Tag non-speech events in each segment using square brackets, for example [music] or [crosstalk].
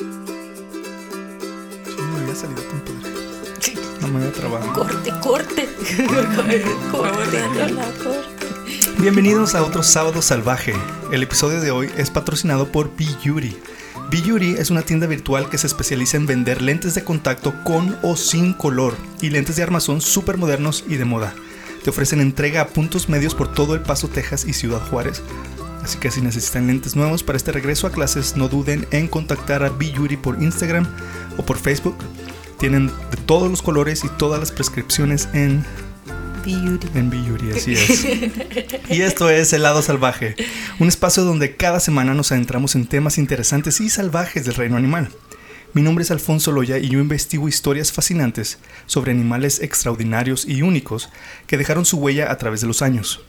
Sí, me había salido tan padre. No me había trabado. Corte, corte. [laughs] corte, Lola, corte. Bienvenidos a otro Sábado Salvaje. El episodio de hoy es patrocinado por Biyuri. Biyuri es una tienda virtual que se especializa en vender lentes de contacto con o sin color y lentes de armazón súper modernos y de moda. Te ofrecen entrega a puntos medios por todo El Paso, Texas y Ciudad Juárez. Así que si necesitan lentes nuevos para este regreso a clases, no duden en contactar a Biyuri por Instagram o por Facebook. Tienen de todos los colores y todas las prescripciones en Beauty. en Biyuri, así es. [laughs] Y esto es El Lado Salvaje, un espacio donde cada semana nos adentramos en temas interesantes y salvajes del reino animal. Mi nombre es Alfonso Loya y yo investigo historias fascinantes sobre animales extraordinarios y únicos que dejaron su huella a través de los años.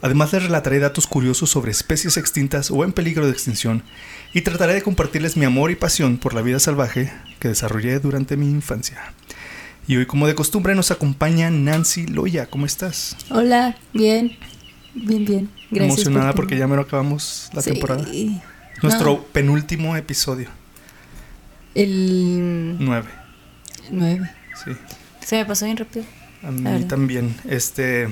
Además les relataré datos curiosos sobre especies extintas o en peligro de extinción y trataré de compartirles mi amor y pasión por la vida salvaje que desarrollé durante mi infancia. Y hoy, como de costumbre, nos acompaña Nancy Loya. ¿Cómo estás? Hola, bien. Bien, bien. Gracias. Emocionada por porque ya me acabamos la Sí. temporada. Nuestro No, penúltimo episodio, el nueve. 9. Sí, Se me pasó bien rápido. a mí también. Este,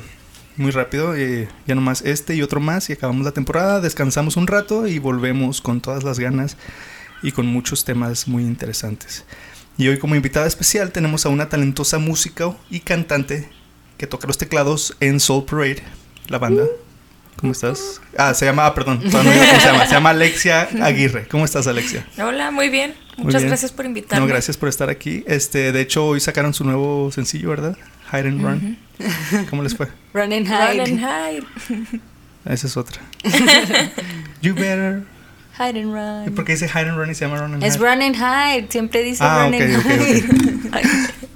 muy rápido. eh, ya nomás este y otro más y acabamos la temporada. Descansamos un rato y volvemos con todas las ganas y con muchos temas muy interesantes. Y hoy como invitada especial tenemos a una talentosa música y cantante que toca los teclados en Soul Parade, la banda. ¿Cómo estás? Ah, se llama, ah, perdón, todavía no digo cómo se llama. Se llama Alexia Aguirre. ¿Cómo estás, Alexia? Hola, muy bien. Muy Muchas bien. gracias por invitarme. No, gracias por estar aquí. Este, de hecho, hoy sacaron su nuevo sencillo, ¿verdad? Hide and Run. ¿Cómo les fue? Run and Run hide. and hide. [laughs] Esa es otra. [laughs] you better. Hide and run. ¿Por qué dice Hide and Run y se llama Run and Es Hide? run and hide. Siempre dice Ah, run ok, and ok, hide. [laughs] Ay,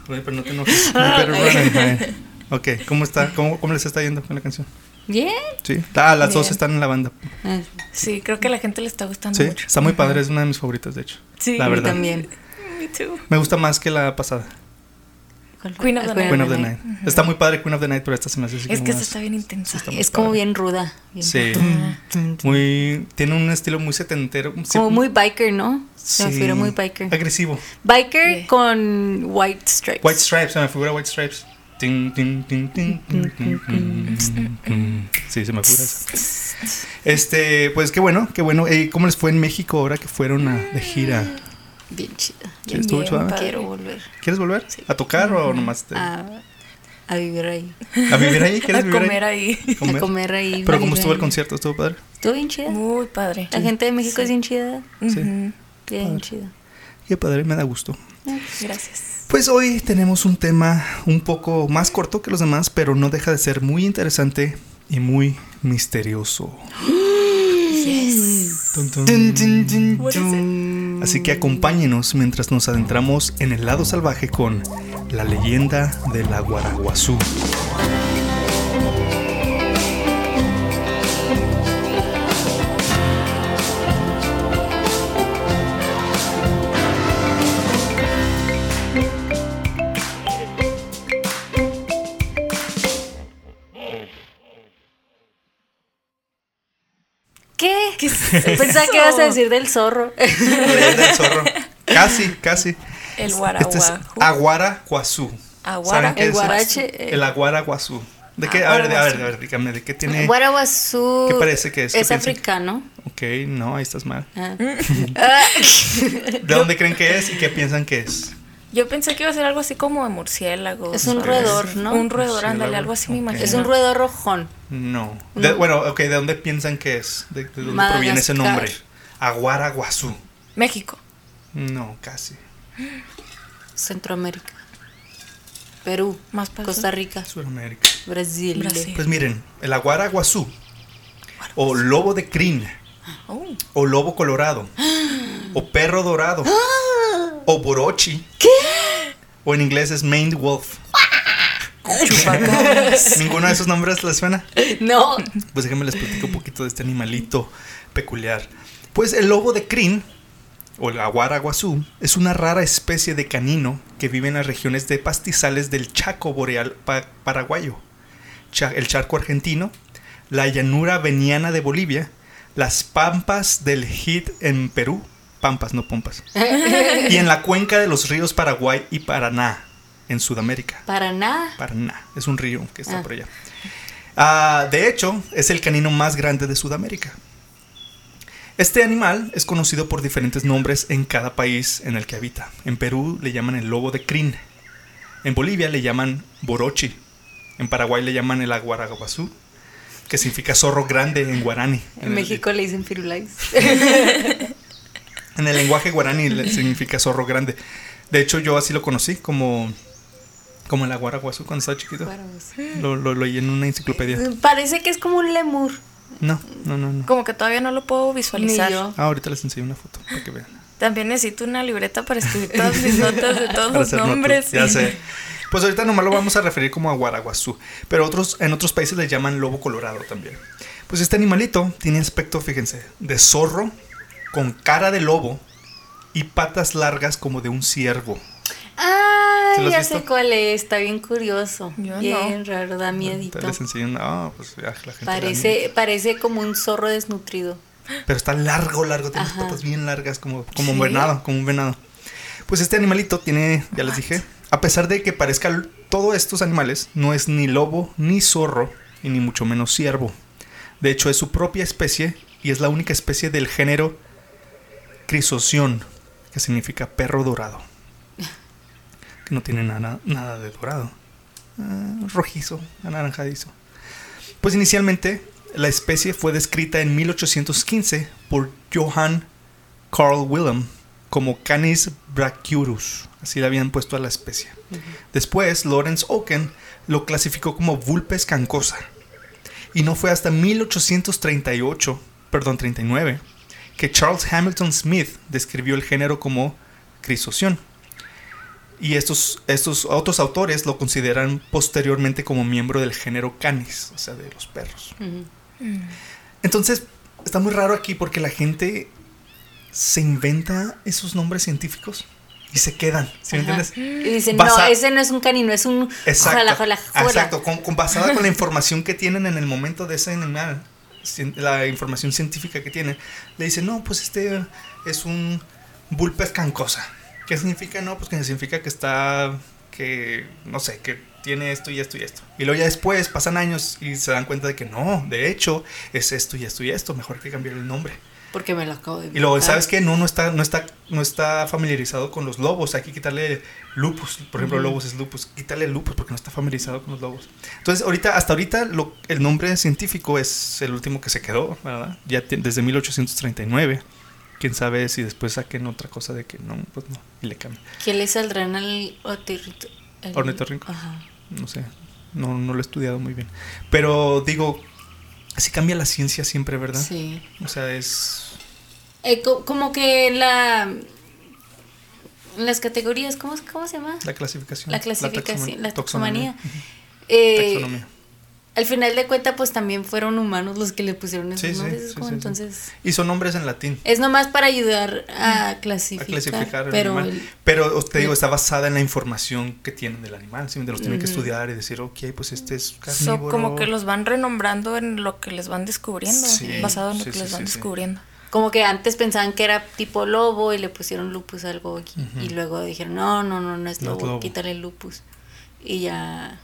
Oye, pero no te enojes. You better run and hide. Ok, ¿cómo está? ¿Cómo, cómo les está yendo con la canción? Bien. Sí. Ah, las dos Bien. están en la banda. Ah, Sí, creo que a la gente le está gustando Sí, mucho. está muy padre. Es una de mis favoritas, de hecho. Sí, la verdad. también. Me gusta más que la pasada. Queen of Ah, the Night. Queen of the Night. Está muy padre Queen of the Night, pero esta se me hace así Es como que esta está bien intensa. está Es como padre. bien ruda. bien Sí. ruda. Muy. Tiene un estilo muy setentero. Como muy biker, ¿no? Se me Sí. figura muy biker. Agresivo. Biker Yeah. con white stripes. White Stripes, se me figura White Stripes. Tin, tin, tin, tin, tin, tin, tin, tin. Sí, se me figura eso. Este, pues qué bueno, qué bueno. Eh, ¿Cómo les fue en México ahora que fueron a, de gira? Bien chida. Sí, estuvo Bien, padre. Quiero volver ¿Quieres volver? Sí. ¿A tocar o nomás te- a, a, a vivir ahí. vivir ahí? ¿Quieres [laughs] A vivir comer ahí? ahí. Comer. A comer ahí. Pero ¿cómo estuvo el concierto? ¿Estuvo padre? Estuvo bien chida. Muy padre. La gente de México Sí. es bien chida. Sí. Bien Padre. chida. Qué padre, me da gusto. Gracias. Pues hoy tenemos un tema un poco más corto que los demás, pero no deja de ser muy interesante y muy misterioso. [gasps] Yes. Tun, tun. What is it? Así que acompáñenos mientras nos adentramos en el lado salvaje con la leyenda de la Guaraguazú. ¿Qué? ¿Qué es Pensaba eso? que ibas a decir del zorro. [laughs] Del zorro. Casi, casi. El Este es guaraguajú. Aguaraguazú. Aguara. ¿Saben qué El es? guarache. El aguaraguazú. ¿De qué? A ver, a ver, a ver, dígame, ¿de qué tiene? Guaraguazú. ¿Qué parece que es? ¿Qué Es africano. Ok, no, ahí estás mal. Ah. [laughs] [laughs] ¿De dónde creen que es y qué piensan que es? Yo pensé que iba a ser algo así como de murciélago. Es un roedor, ¿no? Un roedor, ándale, algo así me imagino. es un roedor rojón. No. De- bueno, ok, ¿de dónde piensan que es? ¿De, de dónde proviene ese nombre? Aguaraguazú. México. No, casi. Centroamérica. Perú. Más para Costa Rica. Sudamérica. Brasil. Brasil. Pues miren, el aguaraguazú o lobo de crin Oh. o lobo colorado o perro dorado o borochi. O en inglés es maned wolf. [laughs] Chupacabras. ¿Ninguno de esos nombres les suena? No. Pues déjenme les platico un poquito de este animalito peculiar. Pues el lobo de crin, o el aguaraguazú, es una rara especie de canino que vive en las regiones de pastizales del Chaco boreal pa- paraguayo, Cha- el charco argentino, la llanura veniana de Bolivia, las pampas del Hit en Perú Pampas, no pompas. [laughs] y en la cuenca de los ríos Paraguay y Paraná, en Sudamérica. Paraná. Paraná, es un río que está Ah. por allá. Ah, de hecho, es el canino más grande de Sudamérica. Este animal es conocido por diferentes nombres en cada país en el que habita. En Perú le llaman el lobo de crin. En Bolivia le llaman borochi. En Paraguay le llaman el aguaraguazú, que significa zorro grande en guarani. En México le dicen firulais. [laughs] [laughs] En el lenguaje guarani le- significa zorro grande. De hecho, yo así lo conocí, como, como el aguaraguazú cuando estaba chiquito. Lo, lo leí en una enciclopedia. Parece que es como un lemur. No, no, no, no. Como que todavía no lo puedo Ni visualizar. yo. Ah, ahorita les enseño una foto para que vean. También necesito una libreta para escribir todas mis notas de todos [laughs] Para los notas, nombres. Ya sé. [laughs] Pues ahorita nomás lo vamos a referir como aguaraguazú. Pero otros, en otros países le llaman lobo colorado también. Pues este animalito tiene aspecto, fíjense, de zorro, con cara de lobo y patas largas como de un ciervo. Ah, ¿Sí lo has ya visto? sé cuál es. Está bien curioso. Yo no. bien raro, da miedito. Entonces les enseño. Ah, pues la gente da. Parece, parece como un zorro desnutrido. Pero está largo, largo, tiene las patas bien largas, como, como Sí. un venado, como un venado. Pues este animalito tiene, ya les dije, a pesar de que parezca todos estos animales, no es ni lobo, ni zorro, y ni mucho menos ciervo. De hecho, es su propia especie y es la única especie del género Crisoción, que significa perro dorado. Que no tiene nada, nada de dorado. Ah, rojizo, anaranjadizo. Pues inicialmente la especie fue descrita en 1815 por Johann Carl Willem como Canis brachyurus, así le habían puesto a la especie. Después Lawrence Oken lo clasificó como Vulpes cancosa. Y no fue hasta 1838, perdón, 39, que Charles Hamilton Smith describió el género como Crisoción. Y estos, estos otros autores lo consideran posteriormente como miembro del género Canis, o sea, de los perros. Entonces, está muy raro aquí porque la gente se inventa esos nombres científicos y se quedan, ¿sí me entiendes? Y dicen, Basa- no, ese no es un canino, es un Exacto. ojalá, ojalá, fuera. Exacto, con, con- basada con la información que tienen en el momento de ese animal, la información científica que tienen, le dicen, no, pues este es un Vulpes cancosa. ¿Qué significa? No, pues que significa que está, que, no sé, que tiene esto y esto y esto. Y luego ya después pasan años y se dan cuenta de que no, de hecho, es esto y esto y esto, mejor que cambiar el nombre. Porque me lo acabo de Y luego, inventar. ¿sabes qué? No, no está, no está, no está familiarizado con los lobos. Hay que quitarle lupus. Por ejemplo, Ujú. lobos es lupus. Quítale lupus porque no está familiarizado con los lobos. Entonces, ahorita, hasta ahorita, lo- el nombre científico es el último que se quedó, ¿verdad? Ya desde 1839. Quién sabe si después saquen otra cosa de que no, pues no, y le cambien. ¿Qué le saldrán al Ornitorrinco. Ajá. No sé, no, no lo he estudiado muy bien. Pero digo, así cambia la ciencia siempre, ¿verdad? Sí. O sea, es... Eh, co- como que la. Las categorías, ¿cómo, cómo se llama? La clasificación. La clasificación, la taxonomía. Ujú. Eh, Taxonomía. Al final de cuentas, pues también fueron humanos los que le pusieron esos Sí, nombres. sí, es como sí, sí. entonces. Y son nombres en latín. Es nomás para ayudar a a clasificar. el pero animal. Pero te digo, está basada en la información que tienen del animal. ¿sí? De los tienen que estudiar y decir, ok, pues este es So, carnívoro. como que los van renombrando en lo que les van descubriendo, Sí, basado en lo que sí, les van sí, sí. descubriendo. como que antes pensaban que era tipo lobo y le pusieron lupus algo aquí. Y luego dijeron, no, no, no, no es No es lobo, lobo. quítale el lupus. Y ya,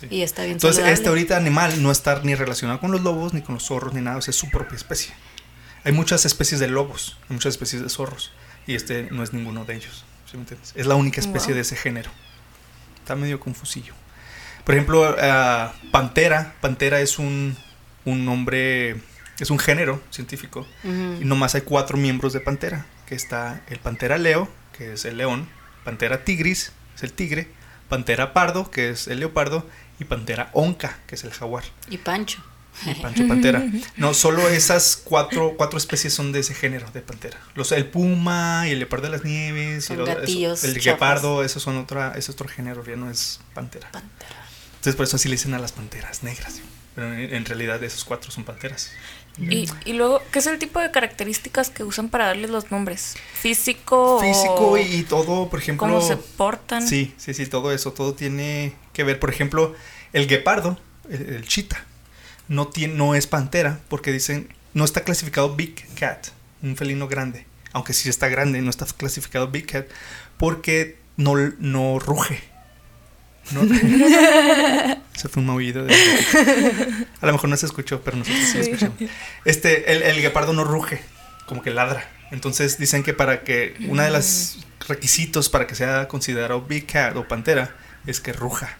Sí. y ya está bien Entonces, saludable. este ahorita animal no está ni relacionado con los lobos, ni con los zorros, ni nada. O sea, es su propia especie. Hay muchas especies de lobos, hay muchas especies de zorros. Y este no es ninguno de ellos. ¿sí me entiendes? Es la única especie Wow. de ese género. Está medio confusillo. Por ejemplo, ah, pantera. Pantera es un, un nombre, es un género científico. Y nomás hay cuatro miembros de Pantera, que está el Pantera Leo, que es el león, Pantera Tigris, es el tigre, Pantera Pardo, que es el leopardo, y Pantera Onca, que es el jaguar. Y Pancho. Y Pancho Pantera. [laughs] No, solo esas cuatro, cuatro especies son de ese género de pantera. Los, el puma y el leopardo de las nieves. Son y los- eso- gatillos el guepardo, esos son otra, es otro género, ya no es pantera. Pantera. Entonces por eso así le dicen a las panteras negras. Pero en, en realidad esos cuatro son panteras. Y, y luego, ¿qué es el tipo de características que usan para darles los nombres? ¿Físico? Físico o y, y todo, por ejemplo. ¿Cómo se portan? Sí, sí, sí, todo eso, todo tiene que ver. Por ejemplo, el guepardo, el, el chita, no, tiene, no es pantera porque dicen, no está clasificado Big Cat, un felino grande. aunque sí está grande, no está clasificado Big Cat, porque no, no ruge. No, [laughs] Ese fue un maullido de... A lo mejor no se escuchó, pero nosotros sí, Sí. escuchamos. Este, el, el guepardo no ruge, como que ladra. Entonces dicen que para que uno de los requisitos para que sea considerado Big Cat o pantera es que ruja.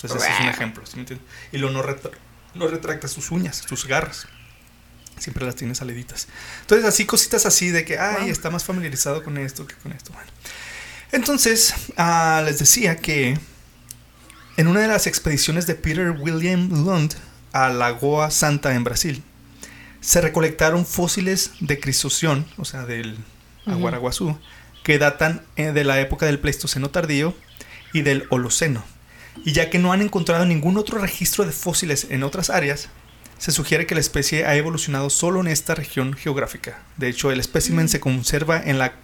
Entonces ese es un ejemplo, ¿sí me entiendes? Y luego no, retra- no retracta sus uñas, sus garras. Siempre las tiene saliditas. Entonces así cositas así de que, ay, Wow. está más familiarizado con esto que con esto. Bueno. Entonces, ah, les decía que en una de las expediciones de Peter William Lund a Lagoa Santa en Brasil, se recolectaron fósiles de Crisoción, o sea, del Aguaraguazú, que datan eh, de la época del Pleistoceno tardío y del Holoceno. Y ya que no han encontrado ningún otro registro de fósiles en otras áreas, se sugiere que la especie ha evolucionado solo en esta región geográfica. De hecho, el espécimen se conserva en la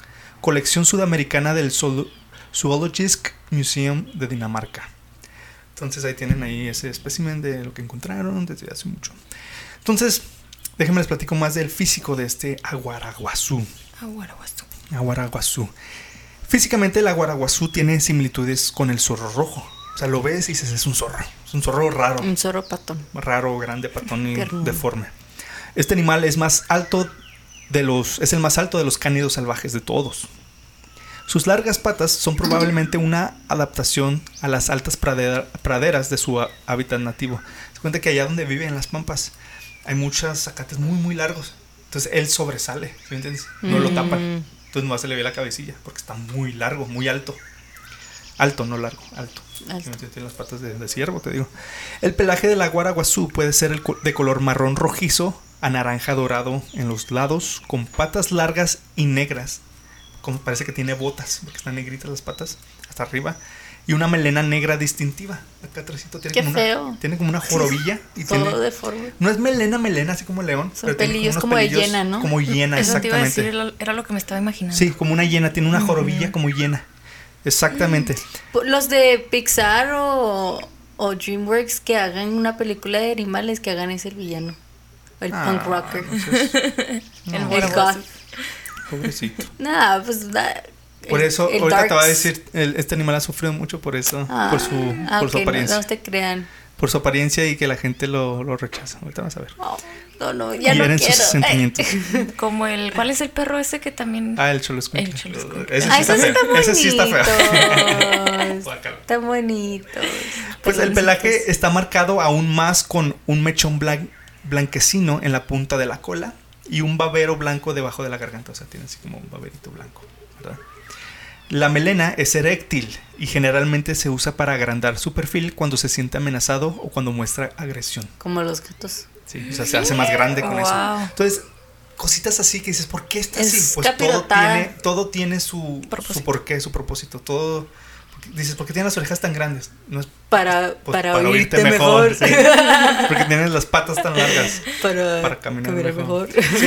colección sudamericana del Zoolo- Zoologisk Museum de Dinamarca. Entonces ahí tienen ahí ese espécimen de lo que encontraron desde hace mucho. Entonces, déjenme les platico más del físico de este aguaraguazú. Aguaraguazú. Aguaraguazú. Físicamente el aguaraguazú tiene similitudes con el zorro rojo. O sea, lo ves y dices, es un zorro. Es un zorro raro. Un zorro patón. Raro, grande, patón y deforme. Este animal es más alto de los. es el más alto de los cánidos salvajes de todos. Sus largas patas son probablemente una adaptación a las altas pradera- praderas de su há- hábitat nativo. Se cuenta que allá donde vive en las pampas hay muchos zacates muy muy largos. Entonces él sobresale, ¿sí me entiendes? No lo tapan. Mm. Entonces nomás se le ve la cabecilla porque está muy largo, muy alto. Alto, no largo, alto. Alto. Tiene las patas de, de ciervo, te digo. El pelaje del aguaraguazú puede ser el de color marrón rojizo a naranja dorado en los lados, con patas largas y negras. Como parece que tiene botas, porque están negritas las patas hasta arriba. Y una melena negra distintiva. Acá atrásito tiene, Qué como, feo. Una, tiene como una jorobilla. Y Todo tiene, deforme. no es melena, melena, así como león. Son pero pelillos como de pelillos hiena, ¿no? Como hiena, Eso te iba a exactamente. decir, era- era lo que me estaba imaginando. Sí, como una hiena, tiene una jorobilla como hiena. Exactamente. Los de Pixar o, o DreamWorks que hagan una película de animales, que hagan ese villano. El Ah, punk rocker. [laughs] El El goth. pobrecito. Nah, pues da- Por el- eso, el ahorita te va a decir, el- este animal ha sufrido mucho por eso, Ah, por su, ah, por su ok, no- apariencia. No, te crean. Por su apariencia y que la gente lo, lo rechaza. Ahorita vas a ver. Oh, no, no, ya Y no hieren quiero. sus sentimientos. [laughs] Como el. ¿Cuál es el perro ese que también.? Ah, el choloscuincle. El choloscuincle. Ese sí Ay, está feo. Ese sí está feo. [laughs] Están bonitos. Pues el pelaje está marcado aún más con un mechón blan- blanquecino en la punta de la cola y un babero blanco debajo de la garganta. O sea, tiene así como un baberito blanco, ¿verdad? La melena es eréctil y generalmente se usa para agrandar su perfil cuando se siente amenazado o cuando muestra agresión. Como los gatos. Sí, o sea, se hace más grande con eso. Entonces, cositas así que dices, ¿por qué está Es así? Pues todo tiene, todo tiene su, porqué, su propósito. Todo. Dices, ¿por qué tiene las orejas tan grandes? No es Para, pues, para, oírte, mejor. sí. [laughs] Porque tienes las patas tan largas. para, Para caminar mejor. mejor. [laughs]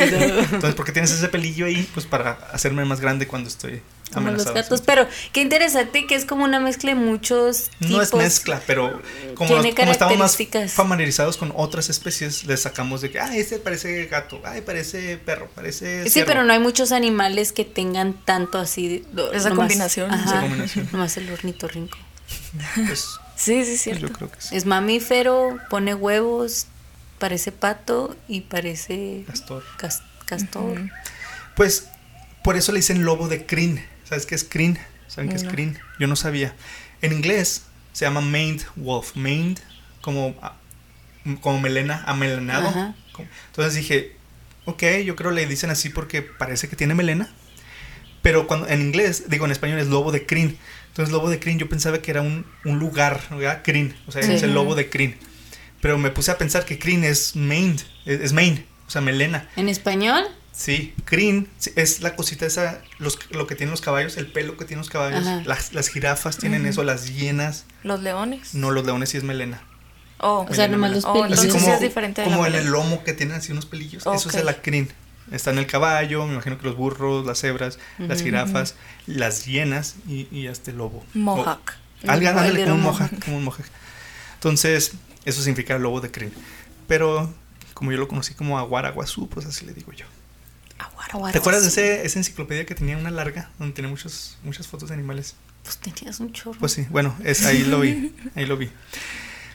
Entonces, ¿por qué tienes ese pelillo ahí? Pues para hacerme más grande cuando estoy Como los gatos. Pero qué interesante que es como una mezcla de muchos tipos. No es mezcla, pero como, nos- como estamos más familiarizados con otras especies, le sacamos de que, ah, este parece gato, ay, parece perro, parece. Sí, ciervo". pero no hay muchos animales que tengan tanto así. de- Esa combinación. Ajá, Esa combinación. Nomás el ornitorrinco. Pues, [laughs] Sí, sí, pues cierto. yo creo que sí. Es mamífero, pone huevos, parece pato y parece Castor. cas- castor. Pues por eso le dicen lobo de crin. ¿Sabes qué es crin? ¿Saben qué es No. crin? Yo no sabía. En inglés se llama maned wolf. Maned como, ah, como melena, amelenado. Ajá. Entonces dije, ok, yo creo le dicen así porque parece que tiene melena. Pero cuando en inglés, digo en español es lobo de crin. Entonces lobo de crin yo pensaba que era un, un lugar, ¿verdad? Crin. O sea, Sí. es el lobo de crin. Pero me puse a pensar que crin es maned, es, es o sea, melena. ¿En español? Sí, crin sí, es la cosita esa, los, lo que tienen los caballos, el pelo que tienen los caballos. Las, las jirafas tienen eso, las hienas. Los leones. No, los leones sí es melena. Oh, O sea, nomás melena. los Oh, pelillos. Así entonces como, sí es diferente como en el lomo que tienen así unos pelillos. Eso es la crin. Está en el caballo, me imagino que los burros, las cebras, las jirafas, las hienas y, y este lobo. Mohawk. O- Alga- El ándale, como un mohawk. como un mohawk. Entonces, eso significa lobo de crin. Pero como yo lo conocí como aguaraguazú, pues así le digo yo. Guara, ¿Te acuerdas de ese, esa enciclopedia que tenía una larga, donde tenía muchos, muchas fotos de animales? Pues tenías un chorro. Pues sí, bueno, es, ahí lo vi, ahí lo vi.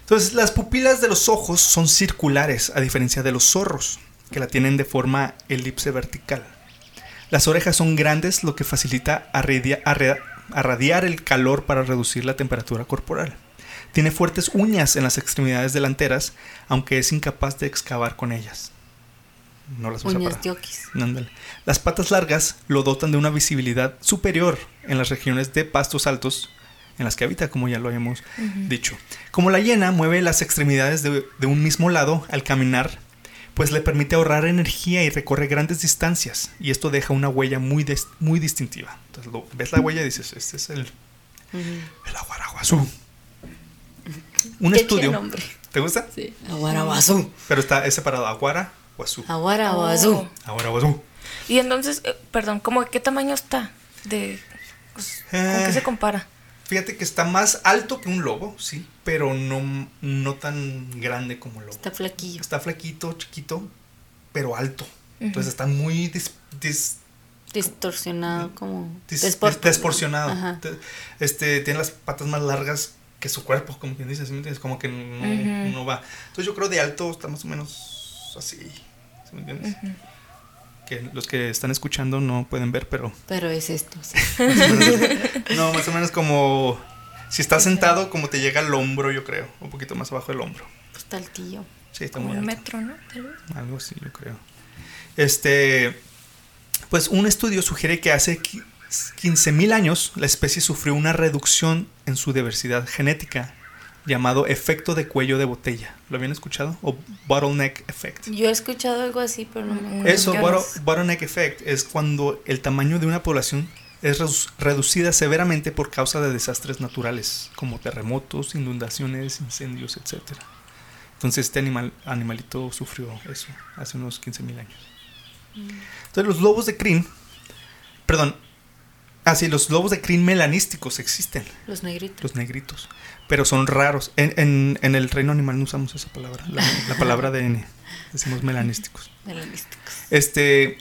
Entonces, las pupilas de los ojos son circulares, a diferencia de los zorros, que la tienen de forma elipse vertical. Las orejas son grandes, lo que facilita arredia- arradiar el calor para reducir la temperatura corporal. Tiene fuertes uñas en las extremidades delanteras, aunque es incapaz de excavar con ellas. No las usa Uñas para-. Las patas largas lo dotan de una visibilidad superior en las regiones de pastos altos en las que habita, como ya lo hemos dicho. Como la hiena mueve las extremidades de, de un mismo lado al caminar, pues le permite ahorrar energía y recorre grandes distancias, y esto deja una huella muy, des- muy distintiva. Entonces, lo- ves la huella y dices, este es el, el aguaraguazú. [laughs] Un estudio. ¿Te gusta? Sí. Aguaraguazú. Pero está es separado aguara, guazú. Aguaraguazú. Oh. Aguaraguazú. Y entonces, eh, perdón, ¿cómo qué tamaño está? De, pues, ¿Con Eh. qué se compara? Fíjate que está más alto que un lobo, sí, pero no, no tan grande como el lobo. Está flaquillo. Está flaquito, chiquito, pero alto. Entonces está muy dis- dis- Distorsionado, como. dis- despor- dis- desporcionado. Ajá. Te- Este, tiene las patas más largas que su cuerpo, como quien dice, ¿sí me entiendes? Como que no, no va. Entonces yo creo de alto está más o menos así, ¿sí me entiendes? Que los que están escuchando no pueden ver, pero Pero es esto. sí. [laughs] no, más o menos como si estás sentado, como te llega al hombro, yo creo, un poquito más abajo del hombro. Pues está altillo. Sí, está Como muy un metro, ¿no? Algo así, yo creo. Este, pues un estudio sugiere que hace qui- 15.000 años la especie sufrió una reducción en su diversidad genética llamado efecto de cuello de botella. ¿Lo habían escuchado? O bottleneck effect. Yo he escuchado algo así, pero no me. Eso, bottleneck effect, es cuando el tamaño de una población es redu- reducida severamente por causa de desastres naturales, como terremotos, inundaciones, incendios, etc. Entonces este animal, animalito sufrió eso hace unos 15.000 años. Entonces los lobos de crin, perdón, ah sí, los lobos de crin melanísticos existen, Los negritos. los negritos, pero son raros. En, en- en el reino animal no usamos esa palabra, la, la palabra de N, decimos melanísticos. [laughs] melanísticos. Este,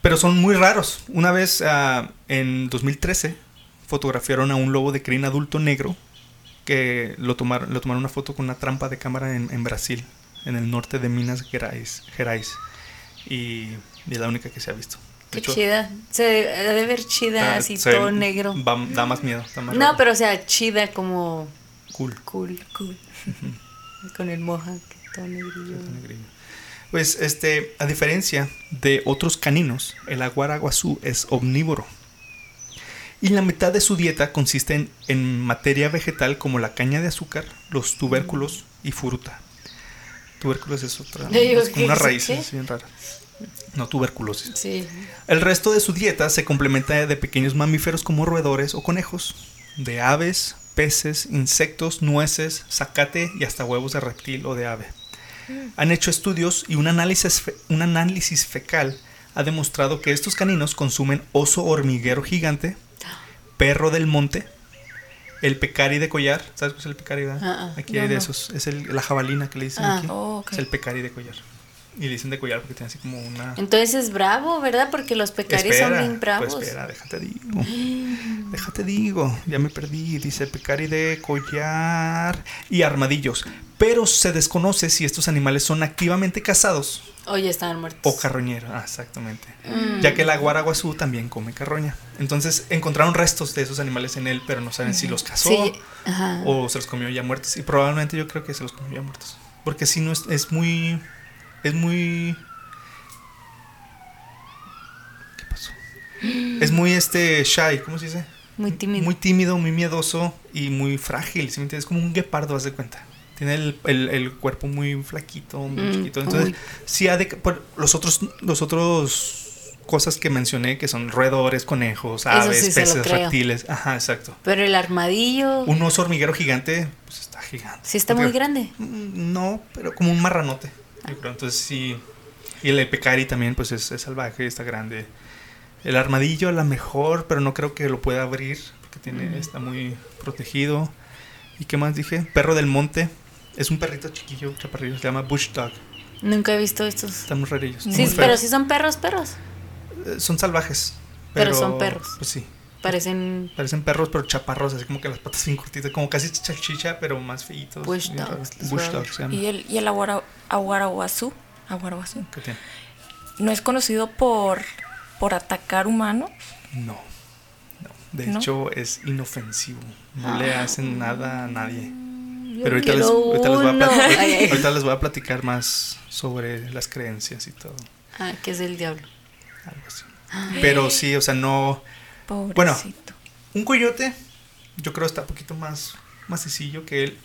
pero son muy raros. Una vez ah, en 2013 fotografiaron a un lobo de crin adulto negro que lo tomaron, lo tomaron una foto con una trampa de cámara en, en Brasil, en el norte de Minas Gerais, Gerais. Y, y es la única que se ha visto. Qué hecho, chida. Se debe de ver chida, ah, así se- todo negro. va- da más miedo. da más No, raro. pero o sea, chida como Cool. cool. Cool. Con el moja, que todo negrillo. Está negrillo. Pues este, a diferencia de otros caninos, el aguaraguazú es omnívoro. Y la mitad de su dieta consiste en, en materia vegetal como la caña de azúcar, los tubérculos y fruta. Tubérculos es otra, Le digo, es como ¿qué- una qué- raíz qué? así bien rara. No tuberculosis. Sí. El resto de su dieta se complementa de pequeños mamíferos como roedores o conejos, de aves, peces, insectos, nueces, zacate y hasta huevos de reptil o de ave. Han hecho estudios y un análisis, un análisis fecal ha demostrado que estos caninos consumen oso hormiguero gigante, perro del monte, el pecari de collar. ¿Sabes qué es el pecari? Ah, ah, aquí hay de no. esos. Es el- la jabalina que le dicen Ah. aquí. Oh. Es el pecari de collar. Y le dicen de collar porque tiene así como una... Entonces es bravo, ¿verdad? Porque los pecaris son bien bravos. Pues espera, déjate digo. Déjate digo. Ya me perdí. Dice pecari de collar y armadillos. Pero se desconoce si estos animales son activamente cazados O ya estaban muertos. o carroñeros. Ah, exactamente. Mm. Ya que el aguaraguazú también come carroña. Entonces encontraron restos de esos animales en él, pero no saben si los cazó Sí, o se los comió ya muertos. Y probablemente yo creo que se los comió ya muertos. Porque si no es, es muy. Es muy. ¿Qué pasó? Es muy este shy, ¿cómo se dice? Muy tímido. Muy tímido, muy miedoso y muy frágil. ¿sí me entiendes? Es como un guepardo, haz de cuenta. Tiene el, el- el cuerpo muy flaquito, muy Mm, chiquito. Entonces, uy. sí ha de. por los otros. Los otros cosas que mencioné, que son roedores, conejos, aves, sí peces, reptiles. Ajá, exacto. Pero el armadillo. Un oso hormiguero gigante, pues está gigante. Sí, está muy grande. Mm, No, pero como un marranote. Yo creo. Entonces sí. Y el pecari también, pues es, es salvaje, está grande. El armadillo a lo mejor, pero no creo que lo pueda abrir. Porque tiene, está muy protegido. ¿Y qué más dije? Perro del monte. Es un perrito chiquillo, chaparrillo. Se llama Bush Dog. Nunca he visto estos. Están muy rarillos. Sí, muy pero sí son perros, perros. Eh, Son salvajes. Pero son perros. Pues sí. Parecen Parecen perros, pero chaparros, así como que las patas bien cortitas, como casi chachicha, pero más feitos. Bush dogs, Bush voy a dogs se llama. Y el, y el aguara, aguaraguazú, aguaraguazú, ¿Qué tiene? no es conocido por, por atacar humanos. No. No. De ¿No? hecho, es inofensivo. No Ah. le hacen nada a nadie. Yo Pero ahorita les, ahorita les voy a platicar, Ay, ay. ahorita les voy a platicar más sobre las creencias y todo. Ah, que es el diablo. Algo así. Pero sí, o sea, no. Pobrecito. Un coyote, yo creo está un poquito más, más sencillo que él,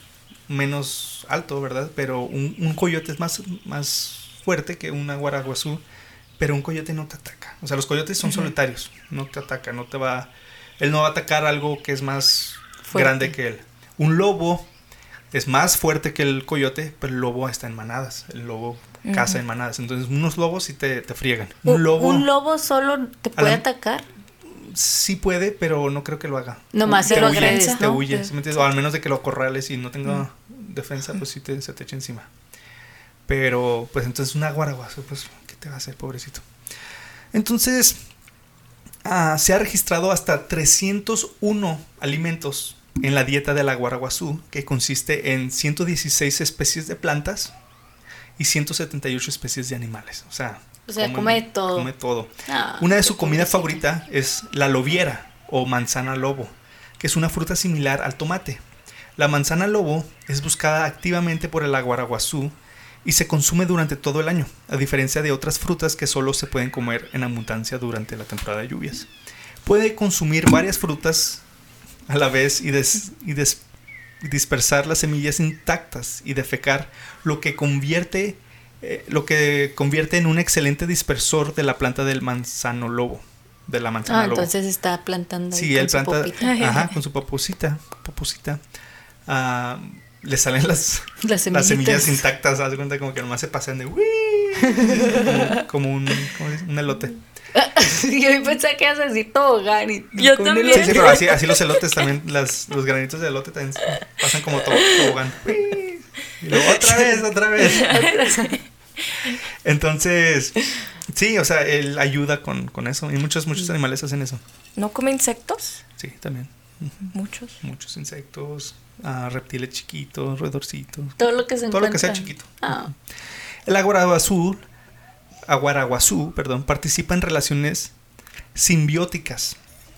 menos alto, ¿verdad? Pero un, un coyote es más, más fuerte que un aguaraguazú, pero un coyote no te ataca. O sea, los coyotes son solitarios, no te ataca, no te va... Él no va a atacar algo que es más Fuerte. grande que él. Un lobo es más fuerte que el coyote, pero el lobo está en manadas. El lobo caza en manadas. Entonces, unos lobos sí te, te friegan. Un Un lobo un lobo solo te puede la- atacar. Sí puede, pero no creo que lo haga. Nomás se lo huye, agredes, Te ¿no? huye, ¿sí? O al menos de que lo acorrales y no tenga defensa, pues sí te, se te echa encima. Pero, pues entonces un aguaraguazo, pues, ¿qué te va a hacer, pobrecito? Entonces, ah, se ha registrado hasta 301 alimentos en la dieta del aguaraguazú, que consiste en 116 especies de plantas y 178 especies de animales. O sea, O sea, come todo. Come todo. Ah, Una de qué su comida pobrecito. favorita es la lobiera o manzana lobo, que es una fruta similar al tomate. La manzana lobo es buscada activamente por el aguaraguazú y se consume durante todo el año, a diferencia de otras frutas que solo se pueden comer en abundancia durante la temporada de lluvias. Puede consumir varias frutas a la vez y, des- y des- dispersar las semillas intactas y defecar, lo que convierte eh, lo que convierte en un excelente dispersor de la planta del manzano lobo, de la manzana Ah, lobo. entonces está plantando ahí Sí, con él su planta, popita. [laughs] ajá, con su popusita, popusita. Ah, le salen las, [laughs] Las las semillas intactas, haz cuenta como que nomás se pasean de "Uy", [laughs] como, como un, ¿cómo dice? un elote. Yo pensé que ibas a decir tobogán y Yo con también. Sí, sí, pero así, así los elotes también, las, los granitos de elote también pasan como to- tobogán. Y luego otra [laughs] vez, otra vez. [laughs] Entonces, sí, o sea, él ayuda con, con eso. Y muchos, muchos animales hacen eso. ¿No come insectos? Sí, también. Muchos. Muchos insectos, ah, reptiles chiquitos, roedorcitos. Todo lo que se Todo lo que sea chiquito. Ah, El aguaraguazú, aguaraguazú, perdón, participa en relaciones simbióticas.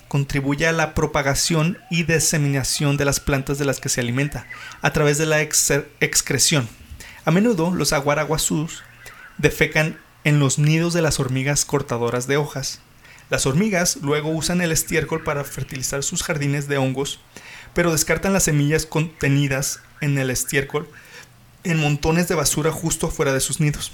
Contribuye a la propagación y diseminación de las plantas de las que se alimenta a través de la ex- excreción. A menudo los aguaraguazús defecan en los nidos de las hormigas cortadoras de hojas. Las hormigas luego usan el estiércol para fertilizar sus jardines de hongos, pero descartan las semillas contenidas en el estiércol en montones de basura justo afuera de sus nidos.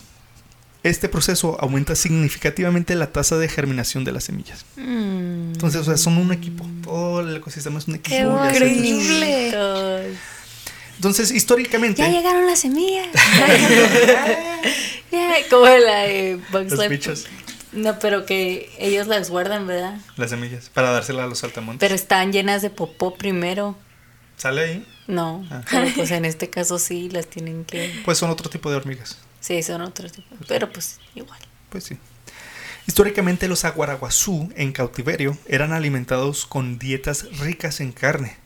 Este proceso aumenta significativamente la tasa de germinación de las semillas. mm, Entonces, o sea, son un equipo. Todo el ecosistema es un equipo. ¡Qué increíble! Entonces, históricamente, Ya llegaron las semillas. [laughs] Como la de Bugs los bichos, No, pero que ellos las guardan, ¿verdad? las semillas, para dársela a los saltamontes. Pero están llenas de popó primero. ¿Sale ahí? No, Ah. pero pues en este caso sí las tienen que... Pues son otro tipo de hormigas. Sí, son otros. Pero pues igual. Pues sí. Históricamente los aguaraguazú en cautiverio eran alimentados con dietas ricas en carne,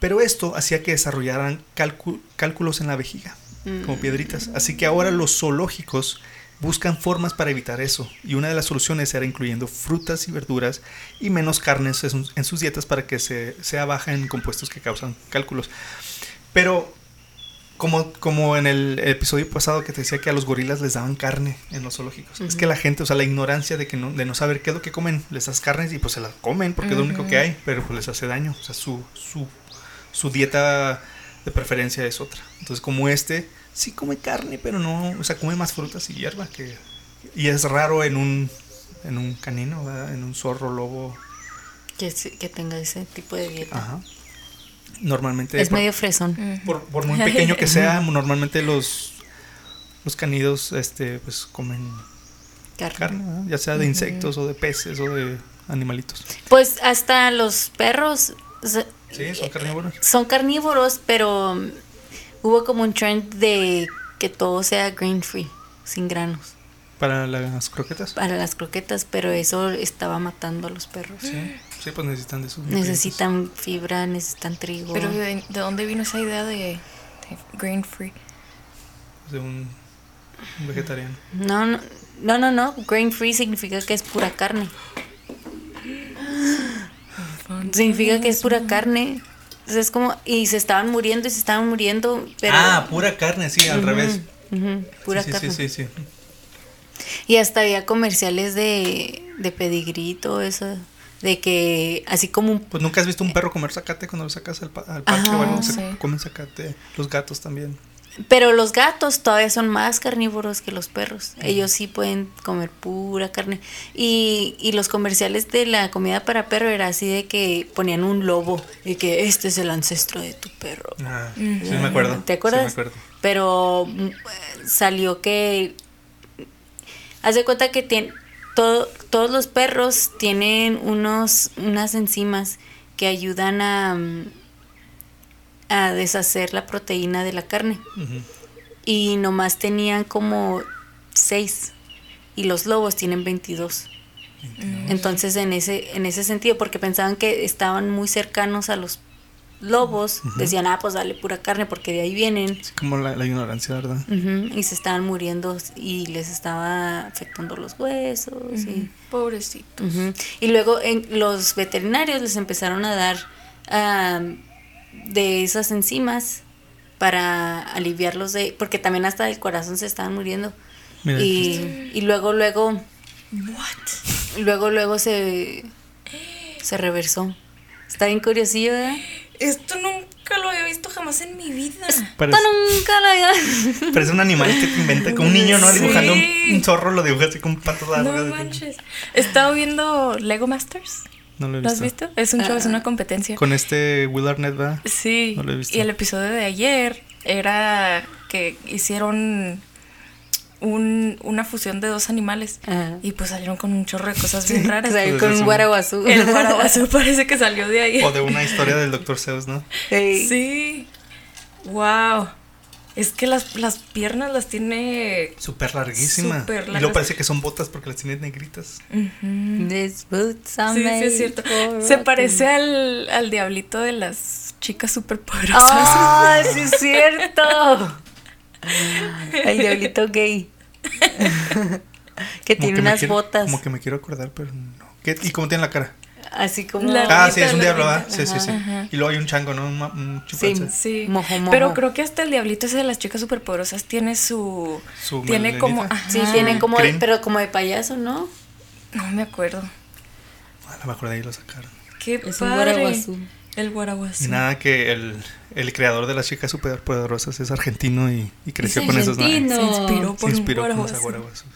pero esto hacía que desarrollaran cálcu- cálculos en la vejiga, como piedritas. Así que ahora los zoológicos buscan formas para evitar eso, y una de las soluciones era incluyendo frutas y verduras y menos carnes en sus, en sus dietas para que se, sea baja en compuestos que causan cálculos. Pero como, como en el episodio pasado que te decía que a los gorilas les daban carne en los zoológicos. Es que la gente, o sea, la ignorancia de que no, de no saber qué es lo que comen, les das carnes y pues se las comen porque es lo único que hay, pero pues les hace daño. O sea, su, su, su dieta de preferencia es otra. Entonces, como este, sí come carne, pero no, o sea, come más frutas y hierba que. Y es raro en un, en un canino, ¿verdad? En un zorro, lobo. Que, que tenga ese tipo de dieta. Ajá. Normalmente. es por- medio fresón. por, por muy [laughs] pequeño que sea, normalmente los, los canidos este, pues, comen Carne. ya sea de insectos o de peces o de animalitos. Pues hasta los perros Sí, son carnívoros. son carnívoros, pero hubo como un trend de que todo sea grain free, sin granos. ¿Para las croquetas? para las croquetas, pero eso estaba matando a los perros. Sí, sí, pues necesitan de esos. Necesitan fibra, necesitan trigo. Pero ¿de, de dónde vino esa idea de, de grain free? nutrientes De un, un vegetariano. No, no, no, no, no. Grain free significa que es pura carne. Significa que es pura carne. Entonces es como, y se estaban muriendo y se estaban muriendo, pero... Ah, pura carne, sí, al revés. pura sí, sí, carne. Sí, sí, sí. Y hasta había comerciales de, de pedigrí, todo eso. De que, así como un Pues nunca has visto un perro comer zacate cuando lo sacas al, pa- al parque Ajá, o algo. Se comen zacate. Los gatos también. Pero los gatos todavía son más carnívoros que los perros. Ellos sí pueden comer pura carne. Y, y los comerciales de la comida para perro era así de que ponían un lobo y que este es el ancestro de tu perro. Ah, sí, me acuerdo. ¿Te acuerdas? Sí, me acuerdo. Pero mm, salió que. Haz de cuenta que tien- todo, todos los perros tienen unos, unas enzimas que ayudan a, a deshacer la proteína de la carne. Y nomás tenían como seis. Y los lobos tienen 22. Entonces, en ese, en ese sentido, porque pensaban que estaban muy cercanos a los lobos, decían, ah, pues dale pura carne, porque de ahí vienen. Sí, como la, la ignorancia, ¿verdad? Y se estaban muriendo y les estaba afectando los huesos. y, Pobrecito. ujú. Y luego en, los veterinarios les empezaron a dar de esas enzimas para aliviarlos de... Porque también hasta del corazón se estaban muriendo. Mira, y, y luego, luego, What? luego, luego se, se reversó. Está bien curiosillo, ¿verdad? Esto nunca lo había visto jamás en mi vida. Parece, Esto nunca lo había... parece un animal que te inventa con un niño, ¿no? Sí. Dibujando un, un zorro, lo dibuja así con patas largas. No así. manches. He estado viendo Lego Masters. No lo he ¿Lo has visto. visto? Es un show, es una competencia. Con este Will Arnett, ¿verdad? Sí. No lo he visto. Y el episodio de ayer era que hicieron un, una fusión de dos animales. Ajá. Y pues salieron con un chorro de cosas bien raras. Salió Pues con un guaraguazú. El guaraguazú [laughs] parece que salió de ahí. O de una historia del Dr. Zeus, ¿no? Sí. Wow. Es que las, las piernas las tiene. Súper larguísima. Súper Y largas. luego parece que son botas porque las tiene negritas. These boots are Sí, sí, made es cierto. Se parece al, al diablito de las chicas superpoderosas. ¡Ah, [laughs] sí es cierto! El diablito gay. que Como tiene que unas quiero- botas. Como que me quiero acordar, pero no. ¿Qué- ¿Y cómo tiene la cara? Así como. La- Ah, sí, es un diablo, ¿verdad? Sí, sí, sí. Ajá. Y luego hay un chango, ¿no? Un, ma- un Sí. Sí. Mojo, mojo. Pero creo que hasta el diablito ese de las chicas superpoderosas tiene su. Su tiene como. ajá. Sí, tiene como. Creen. Pero como de payaso, ¿no? No me acuerdo. A lo mejor de ahí lo sacaron. Qué Es un padre. guaraguazú. El guaraguazú. Y nada que el, el creador de las chicas superpoderosas es argentino y, y creció Es con esos. Se inspiró Se por inspiró un con esa guaraguazú.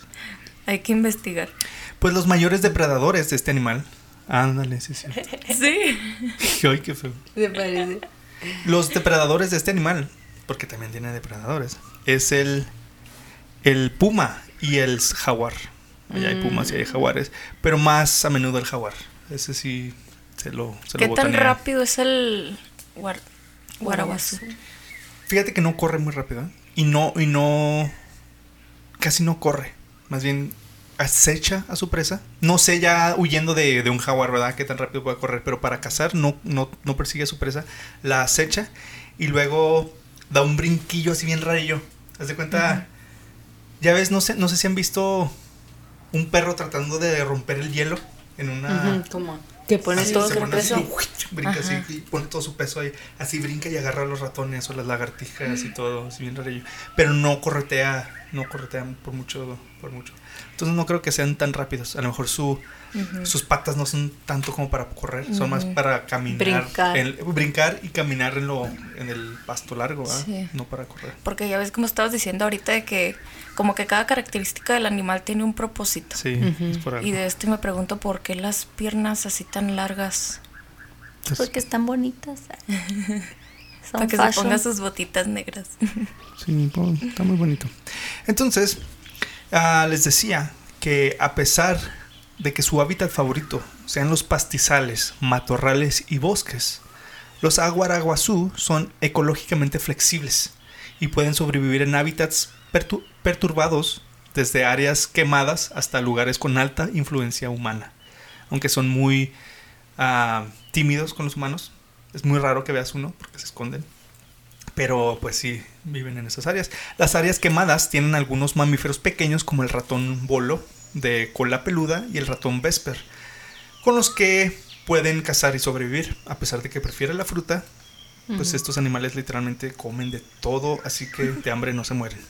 Hay que investigar. Pues los mayores depredadores de este animal. Ándale, sí, sí. [laughs] Sí. [laughs] Ay, qué feo. Me parece. Los depredadores de este animal, porque también tiene depredadores, es el, el puma y el jaguar. Allá hay pumas y hay jaguares, pero más a menudo el jaguar. Ese sí se lo, se ¿Qué lo tan rápido es el guaraguazú? Fíjate que no corre muy rápido. ¿eh? Y no, y no. Casi no corre. Más bien acecha a su presa. No sé ya huyendo de, de un jaguar, ¿verdad? Qué tan rápido puede correr. Pero para cazar no, no, no persigue a su presa. La acecha y luego da un brinquillo así bien rarillo. Haz de cuenta. Ya ves, no sé, no sé si han visto un perro tratando de romper el hielo en una. Como. Que pone Así, todo se su así, peso. brinca así y pone todo su peso ahí. Así brinca y agarra a los ratones o las lagartijas y todo, así bien rarillo. Pero no corretea, no corretean por mucho, por mucho. Entonces no creo que sean tan rápidos. A lo mejor su, sus patas no son tanto como para correr, son más para caminar. Brincar. en- brincar y caminar en, lo, en el pasto largo. No para correr. Porque ya ves como estabas diciendo ahorita de que como que cada característica del animal tiene un propósito. Sí, es por algo. Y de esto me pregunto por qué las piernas así tan largas. Entonces, Porque están bonitas. [laughs] Son para que se ponga sus botitas negras. Sí, está muy bonito. Entonces, ah, les decía que a pesar de que su hábitat favorito sean los pastizales, matorrales y bosques, los aguaraguazú son ecológicamente flexibles y pueden sobrevivir en hábitats pertu- perturbados desde áreas quemadas hasta lugares con alta influencia humana. Aunque son muy ah, tímidos con los humanos, es muy raro que veas uno porque se esconden. Pero pues sí, viven en esas áreas. Las áreas quemadas tienen algunos mamíferos pequeños como el ratón bolo de cola peluda y el ratón vesper, con los que pueden cazar y sobrevivir, a pesar de que prefieren la fruta. Pues estos animales literalmente comen de todo, así que de hambre no se mueren.